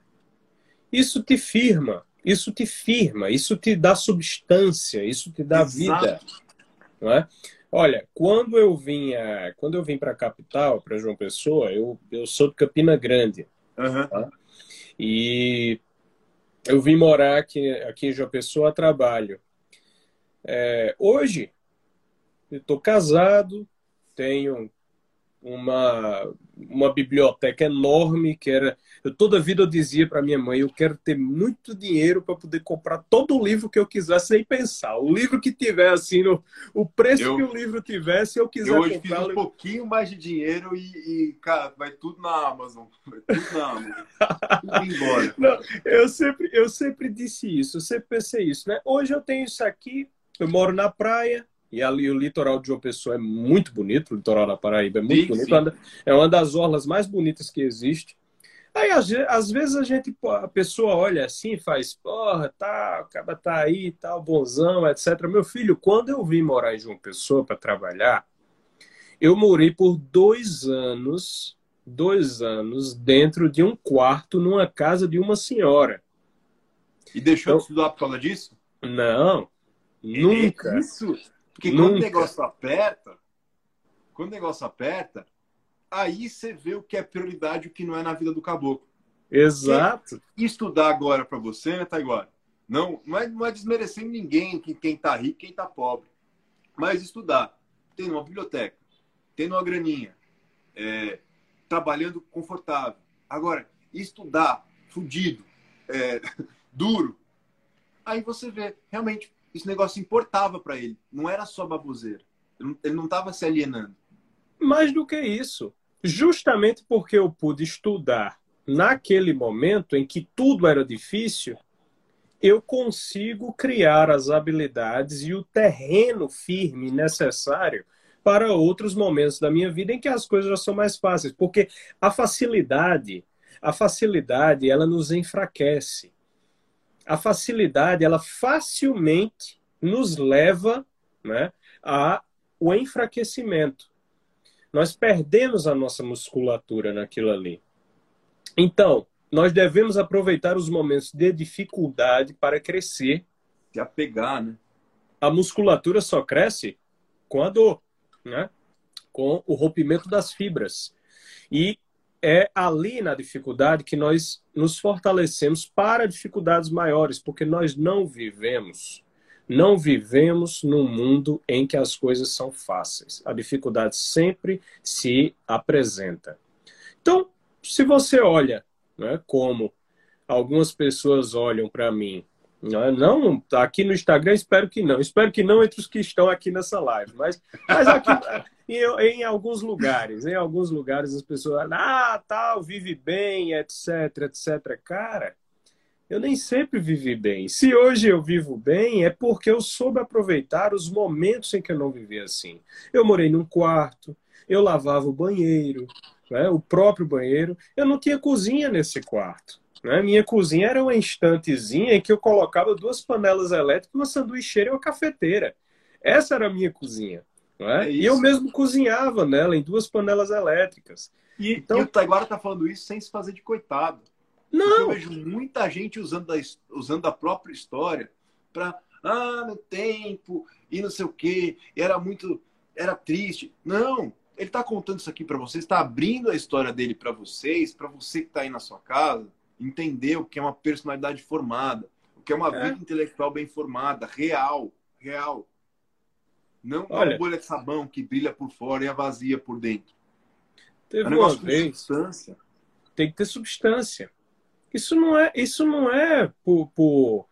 B: Isso te firma. Isso te firma. Isso te dá substância. Isso te dá Exato. vida. Não é? Olha, quando eu vim, quando eu vim para a capital, para João Pessoa, eu, eu sou de Campina Grande. Uhum. Tá? E eu vim morar aqui, aqui em João Pessoa a trabalho. É, hoje, eu estou casado, tenho uma, uma biblioteca enorme que era. Eu toda a vida eu dizia para minha mãe: eu quero ter muito dinheiro para poder comprar todo o livro que eu quisesse sem pensar. O livro que tiver assim, no, o preço eu, que o livro tivesse, eu quiser
A: eu hoje
B: comprar.
A: Fiz um pouquinho mais de dinheiro e, e, cara, vai tudo na Amazon. Vai tudo na Amazon. tudo embora.
B: Não, eu sempre, eu sempre disse isso, eu sempre pensei isso, né? Hoje eu tenho isso aqui, eu moro na praia, e ali o litoral de João Pessoa é muito bonito, o litoral da Paraíba é muito sim, bonito. Sim. É uma das orlas mais bonitas que existe. Aí, às, vezes, a gente, a pessoa olha assim e faz, porra, tá, o cara tá aí, tal, tá, bonzão, etc. Meu filho, quando eu vim morar em João Pessoa para trabalhar, eu morei por dois anos, dois anos, dentro de um quarto numa casa de uma senhora.
A: E deixou então, de estudar por causa disso?
B: Não, nunca.
A: É isso? Porque Nunca. quando o negócio aperta, quando o negócio aperta, aí você vê o que é prioridade e o que não é na vida do caboclo.
B: Exato.
A: Porque estudar agora para você, né, Taiguara? Não, não é, não é desmerecendo ninguém, quem, quem tá rico, quem tá pobre. Mas estudar, tendo uma biblioteca, tendo uma graninha, é, trabalhando confortável. Agora, estudar fudido, é, duro, aí você vê, realmente, esse negócio importava para ele. Não era só baboseira. Ele não estava se alienando.
B: Mais do que isso. Justamente porque eu pude estudar naquele momento em que tudo era difícil, eu consigo criar as habilidades e o terreno firme necessário para outros momentos da minha vida em que as coisas já são mais fáceis, porque a facilidade, a facilidade, ela nos enfraquece a facilidade ela facilmente nos leva né, a o enfraquecimento. Nós perdemos a nossa musculatura naquilo ali. Então, nós devemos aproveitar os momentos de dificuldade para crescer.
A: Se apegar, né?
B: A musculatura só cresce com a dor, né? Com o rompimento das fibras. E é ali na dificuldade que nós nos fortalecemos para dificuldades maiores, porque nós não vivemos, não vivemos num mundo em que as coisas são fáceis. A dificuldade sempre se apresenta. Então, se você olha, né, como algumas pessoas olham para mim Não, não aqui no Instagram, espero que não. Espero que não entre os que estão aqui nessa live. Mas, mas aqui, em, em, alguns lugares, em alguns lugares as pessoas, ah, tal, vive bem, etc, etc. Cara, eu nem sempre vivi bem. Se hoje eu vivo bem, é porque eu soube aproveitar os momentos em que eu não vivi assim. Eu morei num quarto, eu lavava o banheiro, né, o próprio banheiro. Eu não tinha cozinha nesse quarto. Né? Minha cozinha era uma estantezinha em que eu colocava duas panelas elétricas, uma sanduicheira e uma cafeteira. Essa era a minha cozinha. É? e eu mesmo cozinhava nela em duas panelas elétricas.
A: E, então, e o Taiguara está falando isso sem se fazer de coitado. Não. Eu vejo muita gente usando, a, usando a própria história para ah, no tempo e não sei o que, era muito, era triste. Não, ele está contando isso aqui para vocês, está abrindo a história dele para vocês, para você que está aí na sua casa, entender o que é uma personalidade formada, o que é uma é. vida intelectual bem formada, real, real. Não Olha, uma bolha de sabão que brilha por fora e é vazia por dentro.
B: Teve é um uma vez. Substância. Tem que ter substância. Isso não é, isso não é por, por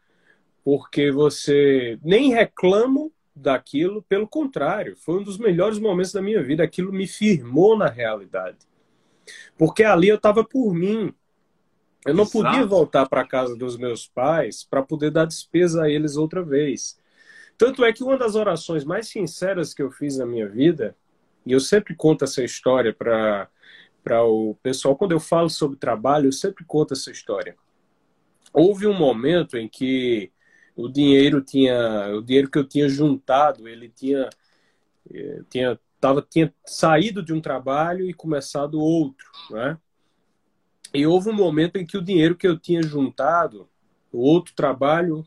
B: porque você nem reclamo daquilo, pelo contrário, foi um dos melhores momentos da minha vida. Aquilo me firmou na realidade. Porque ali eu estava por mim. Eu não Exato. podia voltar para casa dos meus pais para poder dar despesa a eles outra vez. Tanto é que uma das orações mais sinceras que eu fiz na minha vida, e eu sempre conto essa história para o pessoal, quando eu falo sobre trabalho, eu sempre conto essa história. Houve um momento em que o dinheiro tinha, o dinheiro que eu tinha juntado, ele tinha eh, tinha tava tinha saído de um trabalho e começado outro, né? E houve um momento em que o dinheiro que eu tinha juntado, o outro trabalho,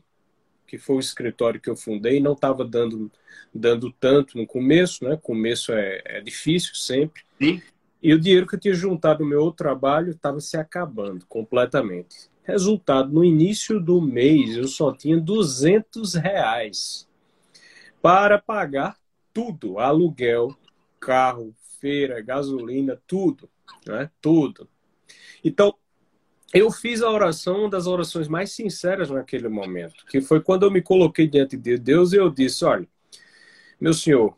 B: que foi o escritório que eu fundei, não estava dando, dando tanto no começo, né? Começo é, é difícil sempre. Sim. E o dinheiro que eu tinha juntado no meu outro trabalho estava se acabando completamente. Resultado, no início do mês eu só tinha 200 reais para pagar tudo: aluguel, carro, feira, gasolina, tudo, né? Tudo. Então, eu fiz a oração, uma das orações mais sinceras naquele momento, que foi quando eu me coloquei diante de Deus e eu disse: Olha, meu Senhor,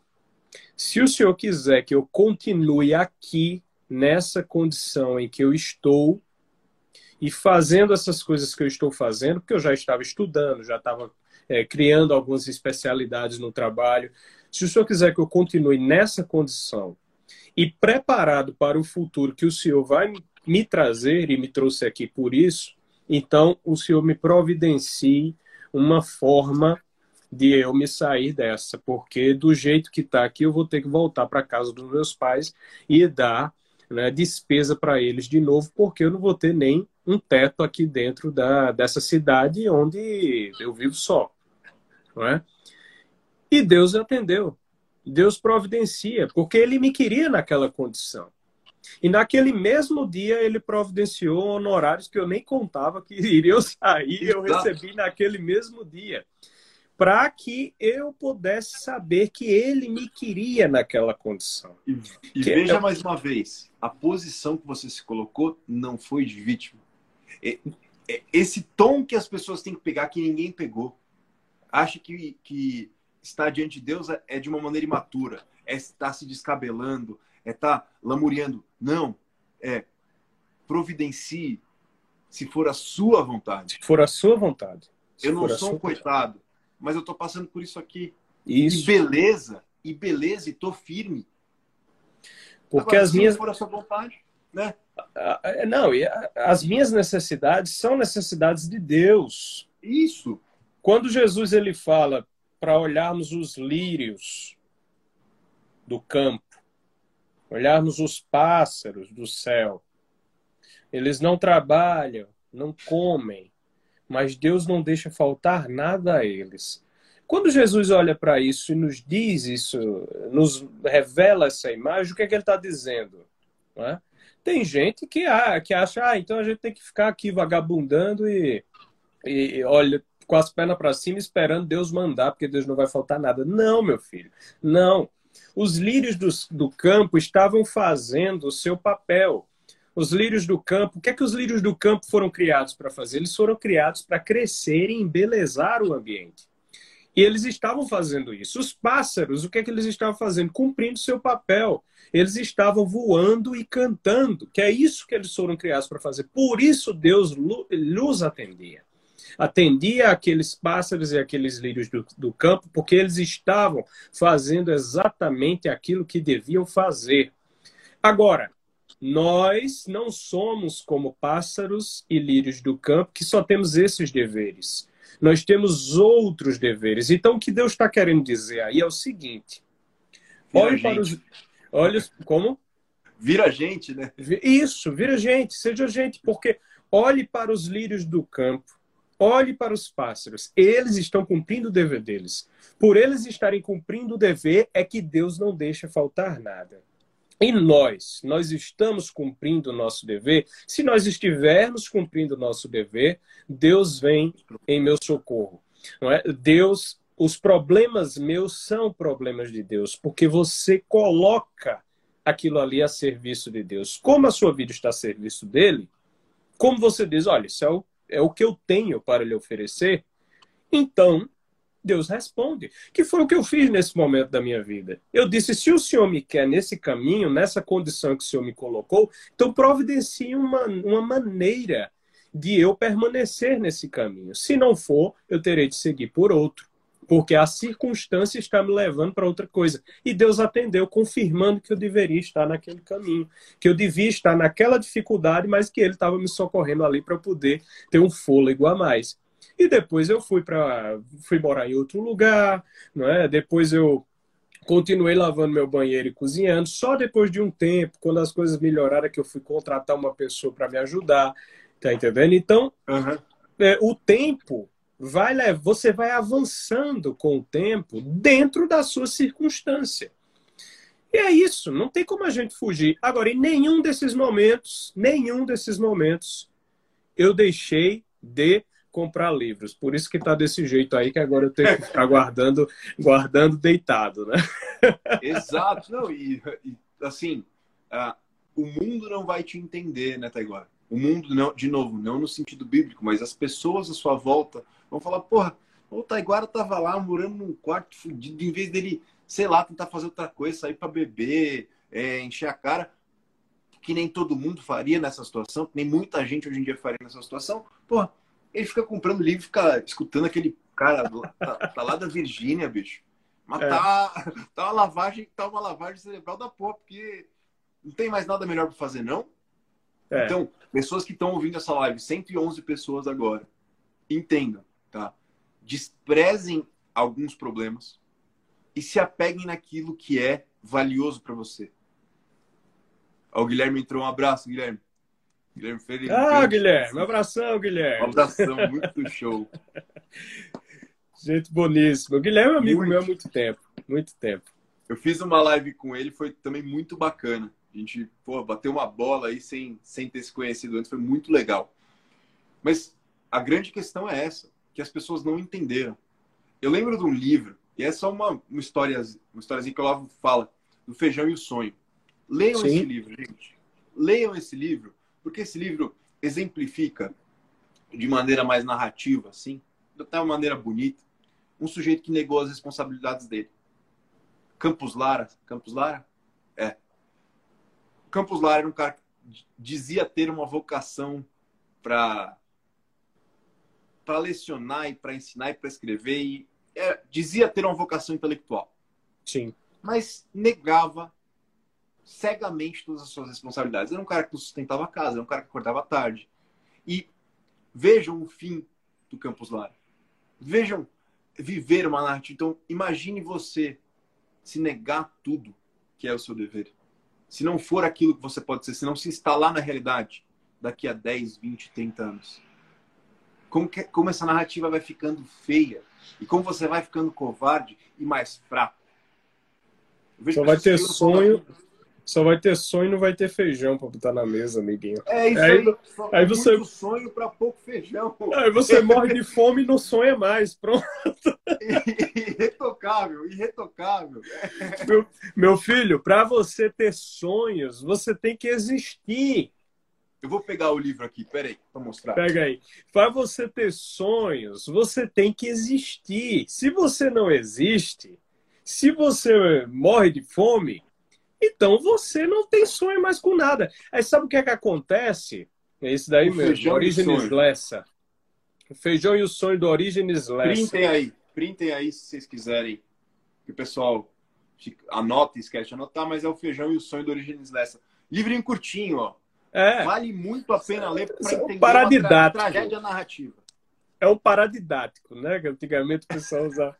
B: se o Senhor quiser que eu continue aqui, nessa condição em que eu estou, e fazendo essas coisas que eu estou fazendo, porque eu já estava estudando, já estava é, criando algumas especialidades no trabalho. Se o Senhor quiser que eu continue nessa condição e preparado para o futuro que o Senhor vai me trazer e me trouxe aqui por isso, então o Senhor me providencie uma forma de eu me sair dessa, porque do jeito que está aqui eu vou ter que voltar para casa dos meus pais e dar né, despesa para eles de novo, porque eu não vou ter nem um teto aqui dentro da, dessa cidade onde eu vivo só. Não é? E Deus atendeu. Deus providencia, porque ele me queria naquela condição. E naquele mesmo dia ele providenciou honorários que eu nem contava que iriam sair, eu recebi naquele mesmo dia. Para que eu pudesse saber que ele me queria naquela condição.
A: E, e veja mais uma vez, a posição que você se colocou não foi de vítima. Esse tom que as pessoas têm que pegar, que ninguém pegou. Acha que, que estar diante de Deus é, é de uma maneira imatura, é estar se descabelando, é estar tá lamuriando. Não. É providencie se for a sua vontade.
B: Se for a sua vontade.
A: Se eu não sou um coitado, vontade. mas eu estou passando por isso aqui.
B: Isso.
A: E beleza, e beleza, e tô firme.
B: Porque Agora, as minhas. Se
A: for a sua vontade, né?
B: Não, as minhas necessidades são necessidades de Deus.
A: Isso.
B: Quando Jesus ele fala para olharmos os lírios do campo, olharmos os pássaros do céu. Eles não trabalham, não comem, mas Deus não deixa faltar nada a eles. Quando Jesus olha para isso e nos diz isso, nos revela essa imagem, o que é que ele está dizendo? É? Tem gente que, ah, que acha, ah, então a gente tem que ficar aqui vagabundando e, e olha, com as pernas para cima esperando Deus mandar, porque Deus não vai faltar nada. Não, meu filho, não. Os lírios do, do campo estavam fazendo o seu papel. Os lírios do campo, o que é que os lírios do campo foram criados para fazer? Eles foram criados para crescer e embelezar o ambiente. E eles estavam fazendo isso. Os pássaros, o que é que eles estavam fazendo? Cumprindo seu papel. Eles estavam voando e cantando, que é isso que eles foram criados para fazer. Por isso Deus lhes atendia. Atendia aqueles pássaros e aqueles lírios do, do campo, porque eles estavam fazendo exatamente aquilo que deviam fazer. Agora, nós não somos como pássaros e lírios do campo que só temos esses deveres nós temos outros deveres. Então, o que Deus está querendo dizer aí é o seguinte:
A: olhe para
B: os. Olha, como?
A: Vira gente, né?
B: Isso, vira gente, seja gente, porque olhe para os lírios do campo, olhe para os pássaros, eles estão cumprindo o dever deles. Por eles estarem cumprindo o dever, é que Deus não deixa faltar nada. E nós, nós estamos cumprindo o nosso dever? Se nós estivermos cumprindo o nosso dever, Deus vem em meu socorro. Não é? Deus, os problemas meus são problemas de Deus, porque você coloca aquilo ali a serviço de Deus. Como a sua vida está a serviço dele, como você diz, olha, isso é o, é o que eu tenho para lhe oferecer, então Deus responde. Que foi o que eu fiz nesse momento da minha vida. Eu disse: se o Senhor me quer nesse caminho, nessa condição que o Senhor me colocou, então providencie uma, uma maneira de eu permanecer nesse caminho. Se não for, eu terei de seguir por outro. Porque a circunstância está me levando para outra coisa. E Deus atendeu, confirmando que eu deveria estar naquele caminho, que eu devia estar naquela dificuldade, mas que Ele estava me socorrendo ali para poder ter um fôlego a mais. E depois eu fui para fui morar em outro lugar, não é? Depois eu continuei lavando meu banheiro e cozinhando. Só depois de um tempo, quando as coisas melhoraram, que eu fui contratar uma pessoa para me ajudar. Tá entendendo? Então, uhum. é, o tempo vai você vai avançando com o tempo dentro da sua circunstância. E é isso, não tem como a gente fugir. Agora, em nenhum desses momentos, nenhum desses momentos, eu deixei de comprar livros. Por isso que está desse jeito aí, que agora eu tenho que ficar guardando, guardando deitado, né?
A: Exato. Não, e, e assim, uh, o mundo não vai te entender, né, Taiguara? O mundo, não, de novo, não no sentido bíblico, mas as pessoas à sua volta vão falar, porra, o Taiguara tava lá morando num quarto fudido, em vez dele, sei lá, tentar fazer outra coisa, sair para beber, é, encher a cara, que nem todo mundo faria nessa situação, nem muita gente hoje em dia faria nessa situação, porra, ele fica comprando livro, fica escutando aquele cara tá, tá lá da Virgínia, bicho. Mas é. tá, tá uma lavagem, tá uma lavagem cerebral da porra, porque não tem mais nada melhor para fazer, não? É. Então, pessoas que estão ouvindo essa live, 111 pessoas agora, entendam, tá? Desprezem alguns problemas e se apeguem naquilo que é valioso para você. Ó, o Guilherme entrou. Um abraço, Guilherme.
B: Guilherme Felipe. Ah, Guilherme, um abração, Guilherme.
A: Um abração, muito show.
B: Gente boníssimo. O Guilherme é amigo muito. meu há muito tempo, muito tempo.
A: Eu fiz uma live com ele, foi também muito bacana. A gente, pô, bateu uma bola aí sem, sem ter se conhecido antes, foi muito legal. Mas a grande questão é essa, que as pessoas não entenderam. Eu lembro de um livro, e é só uma, uma história, uma historiazinha que o Olavo fala, do Feijão e o Sonho. Leiam Sim. esse livro, gente. Leiam esse livro, porque esse livro exemplifica de maneira mais narrativa, assim, até uma maneira bonita, um sujeito que negou as responsabilidades dele. Campos Lara, Campos Lara? É. Campos Lara era um cara que dizia ter uma vocação para para lecionar e para ensinar e para escrever e é, dizia ter uma vocação intelectual.
B: Sim.
A: Mas negava cegamente todas as suas responsabilidades. Era um cara que sustentava a casa, era um cara que acordava tarde. E vejam o fim do Campus Lara. Vejam viver uma narrativa. Então, imagine você se negar tudo que é o seu dever. Se não for aquilo que você pode ser, se não se instalar na realidade daqui a 10, 20, 30 anos. Como, que, como essa narrativa vai ficando feia e como você vai ficando covarde e mais fraco.
B: Só vai ter sonho, só vai ter sonho e não vai ter feijão para botar na mesa, amiguinho.
A: É isso aí. Aí, aí você muito sonho para pouco feijão.
B: Aí você morre de fome e não sonha mais. Pronto.
A: Irretocável, irretocável.
B: Meu, meu filho, para você ter sonhos, você tem que existir.
A: Eu vou pegar o livro aqui, peraí, para mostrar.
B: Pega aí. Para você ter sonhos, você tem que existir. Se você não existe, se você morre de fome, então você não tem sonho mais com nada. Aí sabe o que é que acontece? É isso daí o mesmo, Orígenes Lessa. O feijão e o sonho do Orígenes Lessa.
A: Printem aí, printem aí se vocês quiserem. Que o pessoal anota, esquece de anotar, mas é o feijão e o sonho do Orígenes Lessa. Livrinho curtinho, ó.
B: É.
A: Vale muito a pena ler para
B: é
A: entender
B: paradidático.
A: uma tra tragédia narrativa.
B: É um paradidático, né? Que antigamente o pessoal usava.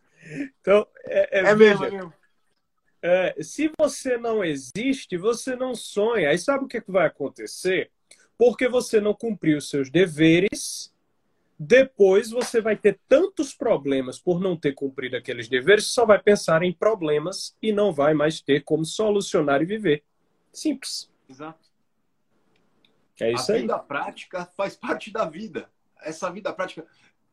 B: Então, é,
A: é, é mesmo, é mesmo.
B: É, se você não existe, você não sonha. Aí sabe o que, é que vai acontecer? Porque você não cumpriu os seus deveres, depois você vai ter tantos problemas por não ter cumprido aqueles deveres, só vai pensar em problemas e não vai mais ter como solucionar e viver. Simples.
A: Exato.
B: É isso
A: a
B: aí.
A: vida prática faz parte da vida. Essa vida prática,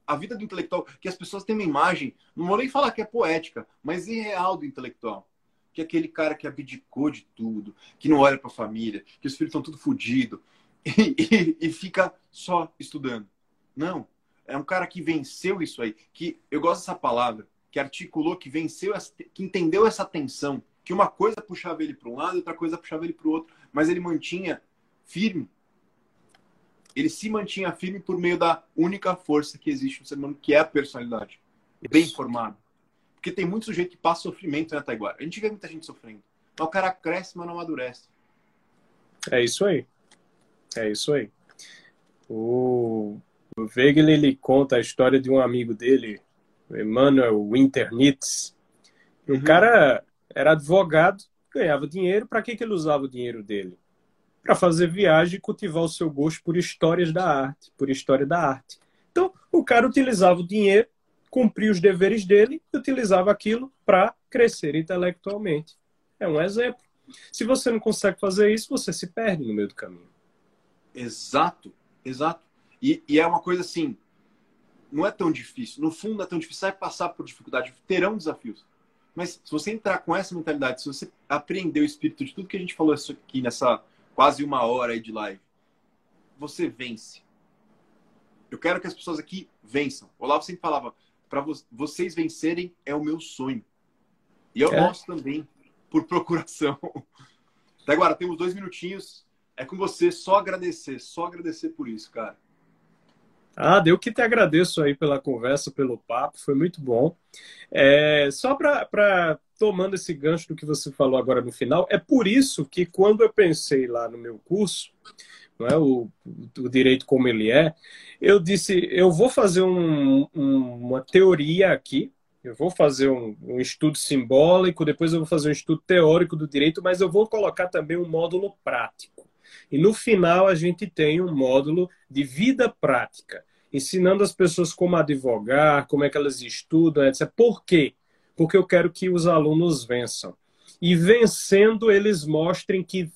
A: a vida do intelectual, que as pessoas têm uma imagem, não vou nem falar que é poética, mas irreal do intelectual. Que é aquele cara que abdicou de tudo, que não olha para a família, que os filhos estão tudo fodidos e, e, e fica só estudando. Não. É um cara que venceu isso aí, que eu gosto dessa palavra, que articulou, que venceu, que entendeu essa tensão, que uma coisa puxava ele para um lado, outra coisa puxava ele para o outro, mas ele mantinha firme ele se mantinha firme por meio da única força que existe no ser humano, que é a personalidade. Isso. Bem formado. Porque tem muito sujeito que passa sofrimento na né, Taiguara. A gente vê muita gente sofrendo. Mas o cara cresce, mas não amadurece.
B: É isso aí. É isso aí. O, o Wegener, ele conta a história de um amigo dele, o Emmanuel Winternitz. Uhum. O cara era advogado, ganhava dinheiro. Para que, que ele usava o dinheiro dele? Para fazer viagem e cultivar o seu gosto por histórias da arte, por história da arte. Então, o cara utilizava o dinheiro, cumpria os deveres dele e utilizava aquilo para crescer intelectualmente. É um exemplo. Se você não consegue fazer isso, você se perde no meio do caminho.
A: Exato, exato. E, e é uma coisa assim, não é tão difícil. No fundo, não é tão difícil. Vai passar por dificuldade, terão desafios. Mas se você entrar com essa mentalidade, se você aprender o espírito de tudo que a gente falou aqui nessa quase uma hora aí de live. Você vence. Eu quero que as pessoas aqui vençam. O Olavo sempre falava, para vo vocês vencerem é o meu sonho. E eu é. também, por procuração. Até agora, temos dois minutinhos. É com você, só agradecer, só agradecer por isso, cara.
B: Ah, eu que te agradeço aí pela conversa, pelo papo, foi muito bom. É, só para tomando esse gancho do que você falou agora no final, é por isso que quando eu pensei lá no meu curso, não é o, o direito como ele é, eu disse, eu vou fazer um, um, uma teoria aqui, eu vou fazer um, um, estudo simbólico, depois eu vou fazer um estudo teórico do direito, mas eu vou colocar também um módulo prático. E no final a gente tem um módulo de vida prática, ensinando as pessoas como advogar, como é que elas estudam, etc. Por quê? porque eu quero que os alunos vençam. E vencendo, eles mostrem que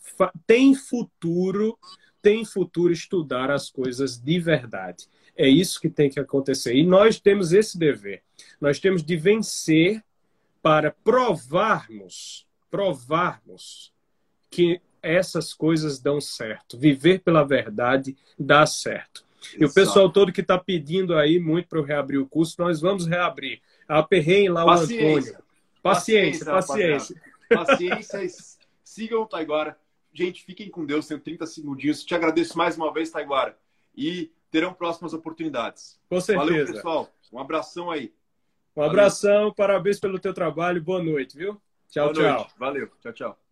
B: tem futuro, tem futuro estudar as coisas de verdade. É isso que tem que acontecer. E nós temos esse dever. Nós temos de vencer para provarmos, provarmos que essas coisas dão certo. Viver pela verdade dá certo. E o pessoal todo que está pedindo aí muito para eu reabrir o curso, nós vamos reabrir. Aperrei lá paciência. o Antônio. Paciência, paciência.
A: Paciência, paciência sigam o Taiguara. Gente, fiquem com Deus, tenho 30 segundinhos. Te agradeço mais uma vez, Taiguara. E terão próximas oportunidades.
B: Com certeza.
A: Valeu, pessoal. Um abração aí.
B: Um abração, parabéns pelo teu trabalho. Boa noite, viu? Tchau,
A: Boa
B: tchau.
A: Noite. Valeu. Tchau, tchau.